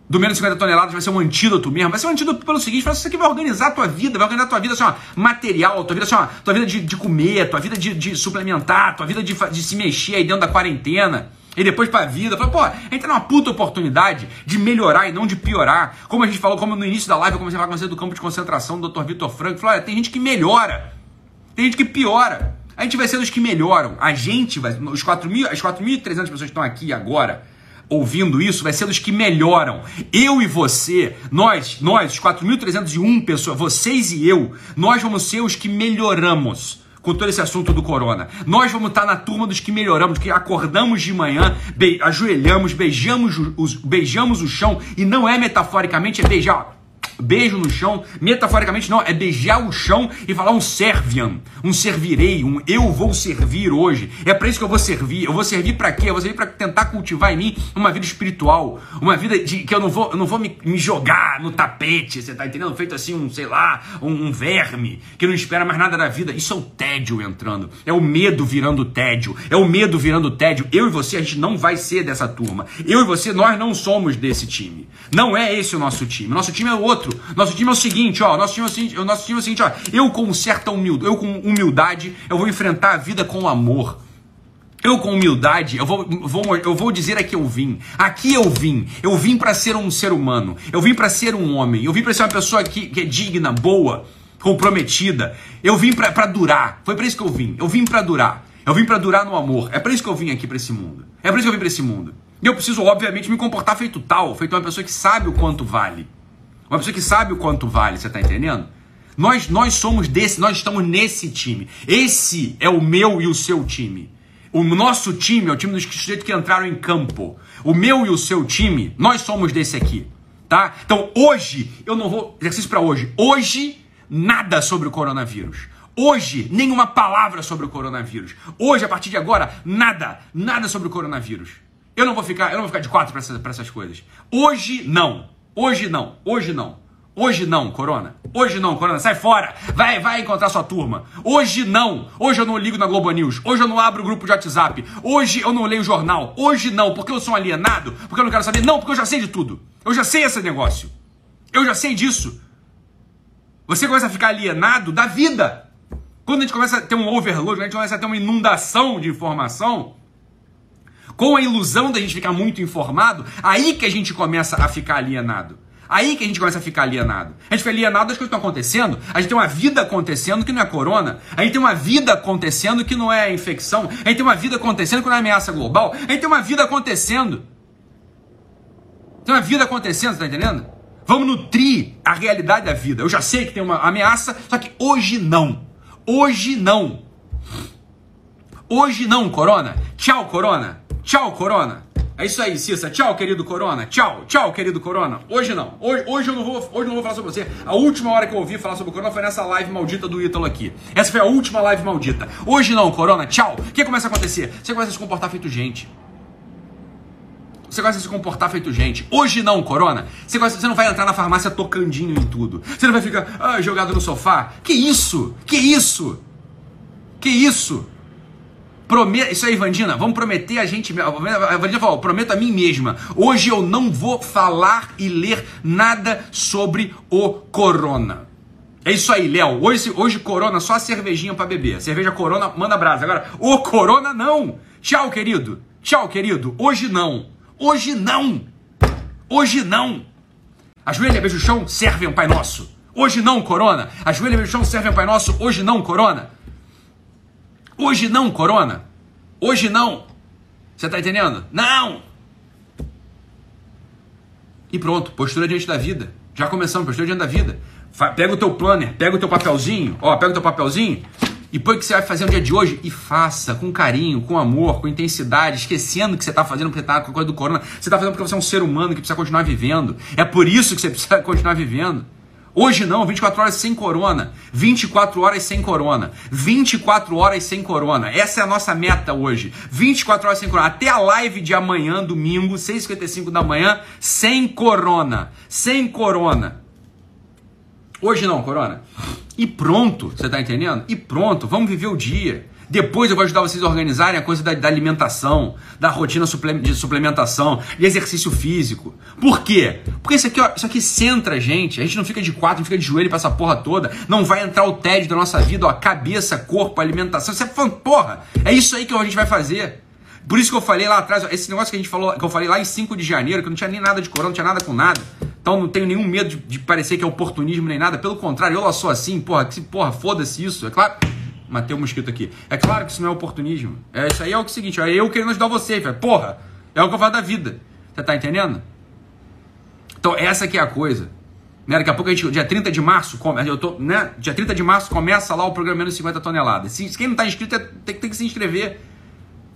do menos 50 toneladas vai ser um antídoto mesmo? Vai ser um antídoto pelo seguinte, você que vai organizar a tua vida, vai organizar a tua vida assim, ó, material, tua vida assim, ó, tua vida de, de comer, tua vida de, de suplementar, tua vida de, de se mexer aí dentro da quarentena. E depois pra vida, fala, pô, a gente tá numa puta oportunidade de melhorar e não de piorar. Como a gente falou, como no início da live eu comecei a falar com você do campo de concentração do Dr. Vitor Franco, falou, olha, tem gente que melhora, tem gente que piora. A gente vai ser dos que melhoram. A gente vai, os 4 mil, as 4.300 pessoas que estão aqui agora, ouvindo isso, vai ser dos que melhoram. Eu e você, nós, nós, os 4.301 pessoas, vocês e eu, nós vamos ser os que melhoramos com todo esse assunto do corona. Nós vamos estar na turma dos que melhoramos, que acordamos de manhã, be ajoelhamos, beijamos, os, beijamos o chão, e não é metaforicamente, é beijar beijo no chão, metaforicamente não, é beijar o chão e falar um serviam, um servirei, um eu vou servir hoje. É para isso que eu vou servir. Eu vou servir para quê? Eu vou servir para tentar cultivar em mim uma vida espiritual, uma vida de que eu não vou, eu não vou me, me jogar no tapete, você tá entendendo? Feito assim um, sei lá, um, um verme que não espera mais nada da vida. Isso é o tédio entrando. É o medo virando tédio. É o medo virando tédio. Eu e você a gente não vai ser dessa turma. Eu e você nós não somos desse time. Não é esse o nosso time. Nosso time é outro. Nosso time é o seguinte, ó. Nosso time é o seguinte, nosso time é o seguinte, ó. Eu com certa humildade, eu com humildade, eu vou enfrentar a vida com amor. Eu com humildade, eu vou, vou, eu vou dizer aqui eu vim. Aqui eu vim. Eu vim para ser um ser humano. Eu vim para ser um homem. Eu vim para ser uma pessoa que, que é digna, boa, comprometida. Eu vim para durar. Foi para isso que eu vim. Eu vim para durar. Eu vim para durar no amor. É para isso que eu vim aqui para esse mundo. É para isso que eu vim para esse mundo. E eu preciso, obviamente, me comportar feito tal, feito uma pessoa que sabe o quanto vale. Uma pessoa que sabe o quanto vale, você está entendendo? Nós, nós somos desse, nós estamos nesse time. Esse é o meu e o seu time. O nosso time é o time dos sujeitos que entraram em campo. O meu e o seu time, nós somos desse aqui, tá? Então hoje, eu não vou. Exercício para hoje. Hoje, nada sobre o coronavírus. Hoje, nenhuma palavra sobre o coronavírus. Hoje, a partir de agora, nada, nada sobre o coronavírus. Eu não vou ficar, eu não vou ficar de quatro para essas, essas coisas. Hoje não. Hoje não. Hoje não. Hoje não, Corona. Hoje não, Corona. Sai fora. Vai, vai encontrar sua turma. Hoje não. Hoje eu não ligo na Globo News. Hoje eu não abro o grupo de WhatsApp. Hoje eu não leio jornal. Hoje não, porque eu sou um alienado. Porque eu não quero saber. Não, porque eu já sei de tudo. Eu já sei esse negócio. Eu já sei disso. Você começa a ficar alienado da vida. Quando a gente começa a ter um overload, a gente começa a ter uma inundação de informação, com a ilusão da gente ficar muito informado, aí que a gente começa a ficar alienado. Aí que a gente começa a ficar alienado. A gente fica alienado das coisas que estão acontecendo. A gente tem uma vida acontecendo que não é corona. A gente tem uma vida acontecendo que não é infecção. A gente tem uma vida acontecendo que não é ameaça global. A gente tem uma vida acontecendo. Tem uma vida acontecendo, tá entendendo? Vamos nutrir a realidade da vida. Eu já sei que tem uma ameaça, só que hoje não. Hoje não. Hoje não, Corona. Tchau, Corona. Tchau, Corona. É isso aí, Cissa. Tchau, querido Corona. Tchau, tchau, querido Corona. Hoje não. Hoje, hoje, eu não vou, hoje eu não vou falar sobre você. A última hora que eu ouvi falar sobre o Corona foi nessa live maldita do Ítalo aqui. Essa foi a última live maldita. Hoje não, Corona. Tchau. O que começa a acontecer? Você começa a se comportar feito gente. Você começa a se comportar feito gente. Hoje não, Corona. Você, você não vai entrar na farmácia tocandinho em tudo. Você não vai ficar ah, jogado no sofá. Que isso? Que isso? Que isso? Prometa, isso aí, Vandina, vamos prometer a gente. A Vandina falou: prometo a mim mesma. Hoje eu não vou falar e ler nada sobre o corona. É isso aí, Léo. Hoje, hoje corona, só a cervejinha para beber. cerveja corona, manda brasa. Agora, o corona não. Tchau, querido. Tchau, querido. Hoje não. Hoje não. Hoje não. Ajoelha, beijo chão, serve um Pai Nosso. Hoje não, Corona. Ajoelha, beijo chão, serve um Pai Nosso. Hoje não, Corona. Hoje não, Corona. Hoje não. Você tá entendendo? Não! E pronto, postura diante da vida. Já começamos, postura diante da vida. Pega o teu planner, pega o teu papelzinho, ó, pega o teu papelzinho e põe o que você vai fazer no dia de hoje e faça com carinho, com amor, com intensidade, esquecendo que você está fazendo porque está com a coisa do corona. Você está fazendo porque você é um ser humano que precisa continuar vivendo. É por isso que você precisa continuar vivendo. Hoje não, 24 horas sem corona. 24 horas sem corona. 24 horas sem corona. Essa é a nossa meta hoje. 24 horas sem corona. Até a live de amanhã, domingo, 6h55 da manhã, sem corona. Sem corona. Hoje não, corona. E pronto, você tá entendendo? E pronto, vamos viver o dia. Depois eu vou ajudar vocês a organizarem a coisa da, da alimentação, da rotina de suplementação, de exercício físico. Por quê? Porque isso aqui, ó, isso aqui centra a gente. A gente não fica de quatro, não fica de joelho pra essa porra toda. Não vai entrar o tédio da nossa vida, ó, cabeça, corpo, alimentação. Isso é porra. É isso aí que a gente vai fazer. Por isso que eu falei lá atrás, ó, esse negócio que a gente falou, que eu falei lá em 5 de janeiro, que não tinha nem nada de corona, não tinha nada com nada. Então não tenho nenhum medo de, de parecer que é oportunismo nem nada. Pelo contrário, eu sou assim, porra, que, porra, foda-se isso. É claro. Matei o um mosquito aqui. É claro que isso não é oportunismo. É, isso aí é o seguinte, é eu querendo ajudar você, velho. Porra, é o que eu falo da vida. Você tá entendendo? Então, essa aqui é a coisa. Né? Daqui a pouco a gente, dia 30 de março, eu tô, né? Dia 30 de março começa lá o programa menos 50 toneladas. Se, quem não tá inscrito é, tem, tem, que se inscrever.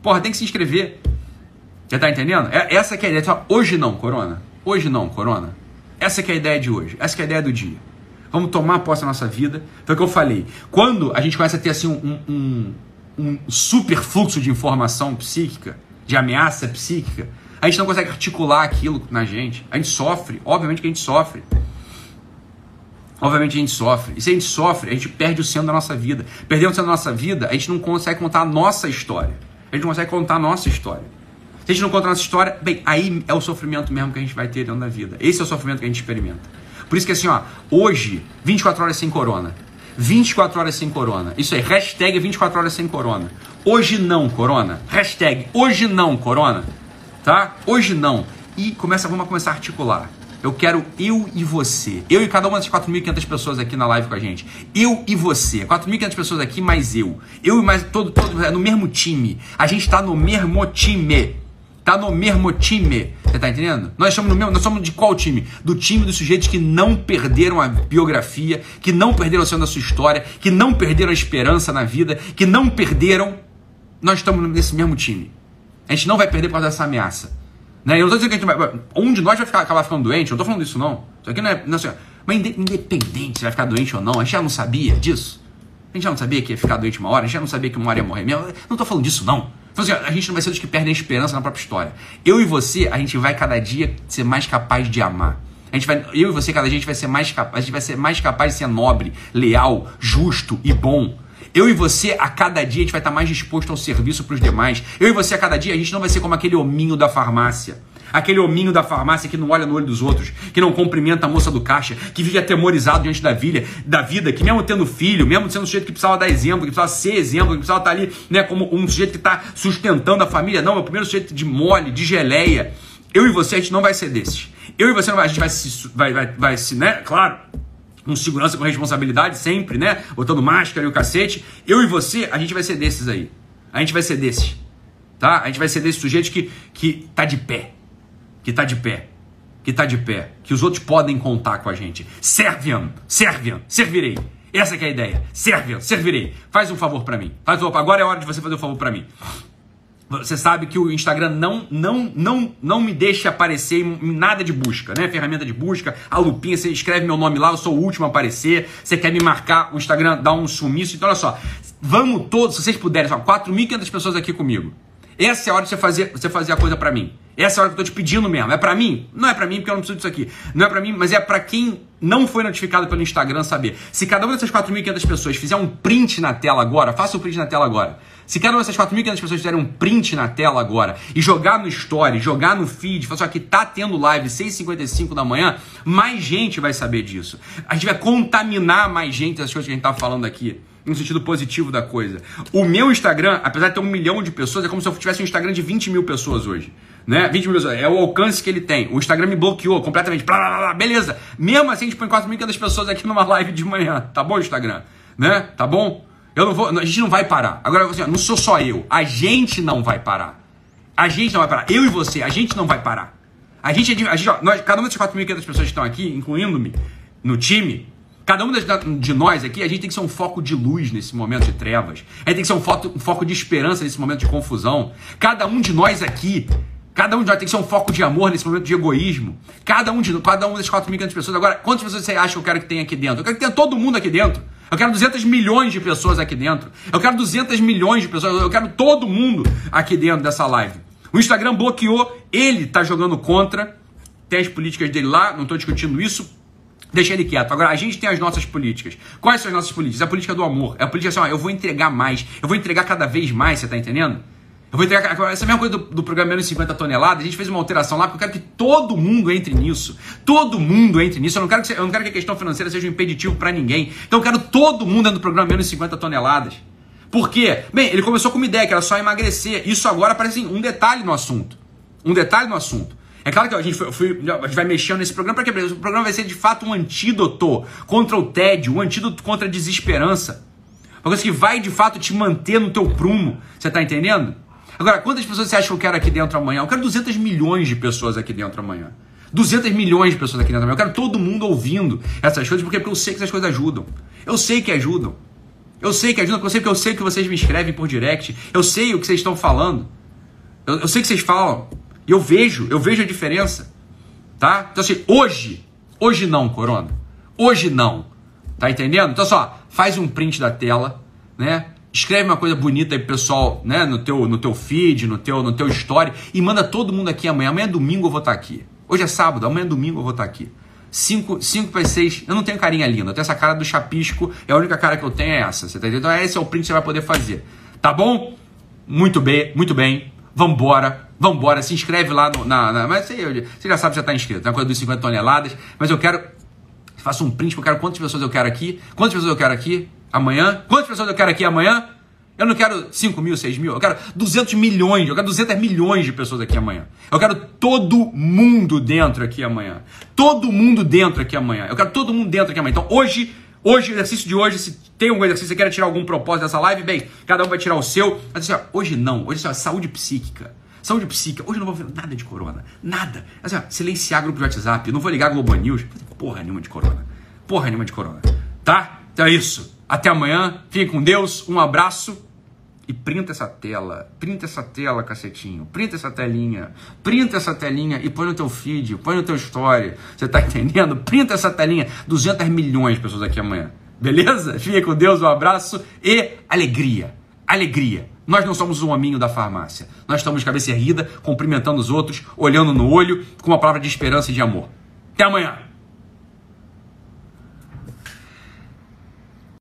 Porra, tem que se inscrever. Você tá entendendo? É, essa que é a ideia. Hoje não, Corona. Hoje não, Corona. Essa é a ideia de hoje. Essa é a ideia do dia. Vamos tomar posse da nossa vida. Foi o que eu falei. Quando a gente começa a ter assim um, um, um super fluxo de informação psíquica, de ameaça psíquica, a gente não consegue articular aquilo na gente. A gente sofre. Obviamente que a gente sofre. Obviamente a gente sofre. E se a gente sofre, a gente perde o centro da nossa vida. Perdendo o centro da nossa vida, a gente não consegue contar a nossa história. A gente não consegue contar a nossa história. Se a gente não conta a nossa história, bem, aí é o sofrimento mesmo que a gente vai ter dentro da vida. Esse é o sofrimento que a gente experimenta. Por isso que assim, ó, hoje, 24 horas sem corona. 24 horas sem corona. Isso aí, hashtag 24 horas sem corona. Hoje não, corona. Hashtag hoje não, corona. Tá? Hoje não. E começa, vamos começar a articular. Eu quero eu e você. Eu e cada uma das 4.500 pessoas aqui na live com a gente. Eu e você. 4.500 pessoas aqui, mais eu. Eu e mais todo, todo, é no mesmo time. A gente está no mesmo time. Tá no mesmo time. Você tá entendendo? Nós estamos no mesmo, nós somos de qual time? Do time dos sujeitos que não perderam a biografia, que não perderam o centro da sua história, que não perderam a esperança na vida, que não perderam. Nós estamos nesse mesmo time. A gente não vai perder por causa dessa ameaça. Né? Eu não tô dizendo que a gente vai. Um de nós vai ficar, acabar ficando doente, eu não tô falando disso, não. Isso aqui não é. Não, assim, mas independente se vai ficar doente ou não, a gente já não sabia disso. A gente já não sabia que ia ficar doente uma hora, a gente já não sabia que uma hora ia morrer mesmo. Não tô falando disso, não. Assim, a gente não vai ser dos que perdem a esperança na própria história. Eu e você, a gente vai cada dia ser mais capaz de amar. A gente vai, eu e você, cada dia, a gente vai ser mais capaz, a gente vai ser mais capaz de ser nobre, leal, justo e bom. Eu e você, a cada dia, a gente vai estar mais disposto ao serviço para os demais. Eu e você, a cada dia, a gente não vai ser como aquele hominho da farmácia. Aquele hominho da farmácia que não olha no olho dos outros, que não cumprimenta a moça do caixa, que vive atemorizado diante da vida, da vida, que mesmo tendo filho, mesmo sendo um sujeito que precisava dar exemplo, que precisava ser exemplo, que precisava estar ali né, como um sujeito que está sustentando a família. Não, é o primeiro sujeito de mole, de geleia. Eu e você, a gente não vai ser desses. Eu e você, não vai, a gente vai se, vai, vai, vai se, né? Claro, com segurança, com responsabilidade, sempre, né? Botando máscara e o cacete. Eu e você, a gente vai ser desses aí. A gente vai ser desses. Tá? A gente vai ser desse sujeito que, que tá de pé. Que tá de pé. Que tá de pé. Que os outros podem contar com a gente. Serviam, serviam, servirei. Essa é a ideia. Serviam, servirei. Faz um favor para mim. Faz um, agora é hora de você fazer um favor para mim. Você sabe que o Instagram não não não não me deixa aparecer em nada de busca, né? Ferramenta de busca, a lupinha, você escreve meu nome lá, eu sou o último a aparecer. Você quer me marcar, o Instagram dá um sumiço. Então olha só, vamos todos, se vocês puderem, só 4.500 pessoas aqui comigo. Essa é a hora de você fazer, você fazer a coisa para mim. Essa é a hora que eu tô te pedindo mesmo. É para mim? Não é para mim porque eu não preciso disso aqui. Não é para mim, mas é para quem não foi notificado pelo Instagram saber. Se cada uma dessas 4.500 pessoas fizer um print na tela agora, faça o um print na tela agora. Se cada uma dessas 4.500 pessoas fizerem um print na tela agora e jogar no story, jogar no feed, falar assim, que tá tendo live 6h55 da manhã, mais gente vai saber disso. A gente vai contaminar mais gente das coisas que a gente tá falando aqui no sentido positivo da coisa. O meu Instagram, apesar de ter um milhão de pessoas, é como se eu tivesse um Instagram de 20 mil pessoas hoje. Né? 20 mil pessoas. É o alcance que ele tem. O Instagram me bloqueou completamente. Blá, blá, blá, beleza. Mesmo assim, a gente põe 4.500 pessoas aqui numa live de manhã. Tá bom, Instagram? Né? Tá bom? Eu não vou, a gente não vai parar. Agora, assim, não sou só eu. A gente não vai parar. A gente não vai parar. Eu e você, a gente não vai parar. A gente, a gente ó, nós, cada uma dessas 4.500 pessoas que estão aqui, incluindo-me, no time, Cada um de nós aqui, a gente tem que ser um foco de luz nesse momento de trevas. A gente tem que ser um foco, um foco de esperança nesse momento de confusão. Cada um de nós aqui, cada um de nós tem que ser um foco de amor nesse momento de egoísmo. Cada um de cada um das 4.500 pessoas. Agora, quantas pessoas você acha que eu quero que tenha aqui dentro? Eu quero que tenha todo mundo aqui dentro. Eu quero 200 milhões de pessoas aqui dentro. Eu quero 200 milhões de pessoas. Eu quero todo mundo aqui dentro dessa live. O Instagram bloqueou, ele tá jogando contra. Tem as políticas dele lá, não estou discutindo isso Deixa ele quieto. Agora, a gente tem as nossas políticas. Quais são as nossas políticas? A política do amor. É a política assim, ó, eu vou entregar mais. Eu vou entregar cada vez mais, você tá entendendo? Eu vou entregar. Essa mesma coisa do, do programa menos 50 toneladas, a gente fez uma alteração lá, porque eu quero que todo mundo entre nisso. Todo mundo entre nisso. Eu não quero que, eu não quero que a questão financeira seja um impeditivo para ninguém. Então eu quero todo mundo dentro do programa menos 50 toneladas. Por quê? Bem, ele começou com uma ideia que era só emagrecer. Isso agora parece assim, um detalhe no assunto. Um detalhe no assunto. É claro que a gente, foi, foi, a gente vai mexendo nesse programa para que o programa vai ser de fato um antídoto contra o tédio, um antídoto contra a desesperança. Uma coisa que vai de fato te manter no teu prumo. Você tá entendendo? Agora, quantas pessoas você acha que eu quero aqui dentro amanhã? Eu quero 200 milhões de pessoas aqui dentro amanhã. 200 milhões de pessoas aqui dentro amanhã. Eu quero todo mundo ouvindo essas coisas, porque, porque eu sei que essas coisas ajudam. Eu sei que ajudam. Eu sei que ajudam, porque eu sei que vocês me escrevem por direct. Eu sei o que vocês estão falando. Eu, eu sei que vocês falam. Eu vejo, eu vejo a diferença. Tá? Então assim, hoje, hoje não, Corona. Hoje não. Tá entendendo? Então só, faz um print da tela, né? Escreve uma coisa bonita aí pessoal, né, no teu, no teu feed, no teu, no teu story e manda todo mundo aqui amanhã. Amanhã é domingo eu vou estar tá aqui. Hoje é sábado, amanhã é domingo eu vou estar tá aqui. 5 para 6, eu não tenho carinha linda, eu tenho essa cara do chapisco, é a única cara que eu tenho é essa, você tá entendendo? Então esse é o print que você vai poder fazer. Tá bom? Muito bem, muito bem. Vambora. Vambora, se inscreve lá no, na, na. Mas você, você já sabe já está inscrito, é uma coisa dos 50 toneladas. Mas eu quero. Faça um print, eu quero quantas pessoas eu quero aqui. Quantas pessoas eu quero aqui amanhã? Quantas pessoas eu quero aqui amanhã? Eu não quero 5 mil, 6 mil, eu quero 200 milhões, eu quero 200 milhões de pessoas aqui amanhã. Eu quero todo mundo dentro aqui amanhã. Todo mundo dentro aqui amanhã. Eu quero todo mundo dentro aqui amanhã. Então hoje, hoje, o exercício de hoje, se tem um exercício, você quer tirar algum propósito dessa live, bem, cada um vai tirar o seu. Mas assim, ó, hoje não, hoje assim, ó, saúde psíquica. Saúde psíquica. Hoje eu não vou ver nada de corona. Nada. Assim, ó, silenciar grupo de WhatsApp. Não vou ligar Globo News. Porra nenhuma de corona. Porra nenhuma de corona. Tá? Então é isso. Até amanhã. Fique com Deus. Um abraço. E printa essa tela, printa essa tela, cacetinho, printa essa telinha, printa essa telinha e põe no teu feed, põe no teu story. Você tá entendendo? Printa essa telinha. 200 milhões de pessoas aqui amanhã. Beleza? Fique com Deus, um abraço e alegria. Alegria. Nós não somos um hominho da farmácia. Nós estamos de cabeça erguida, cumprimentando os outros, olhando no olho, com uma palavra de esperança e de amor. Até amanhã.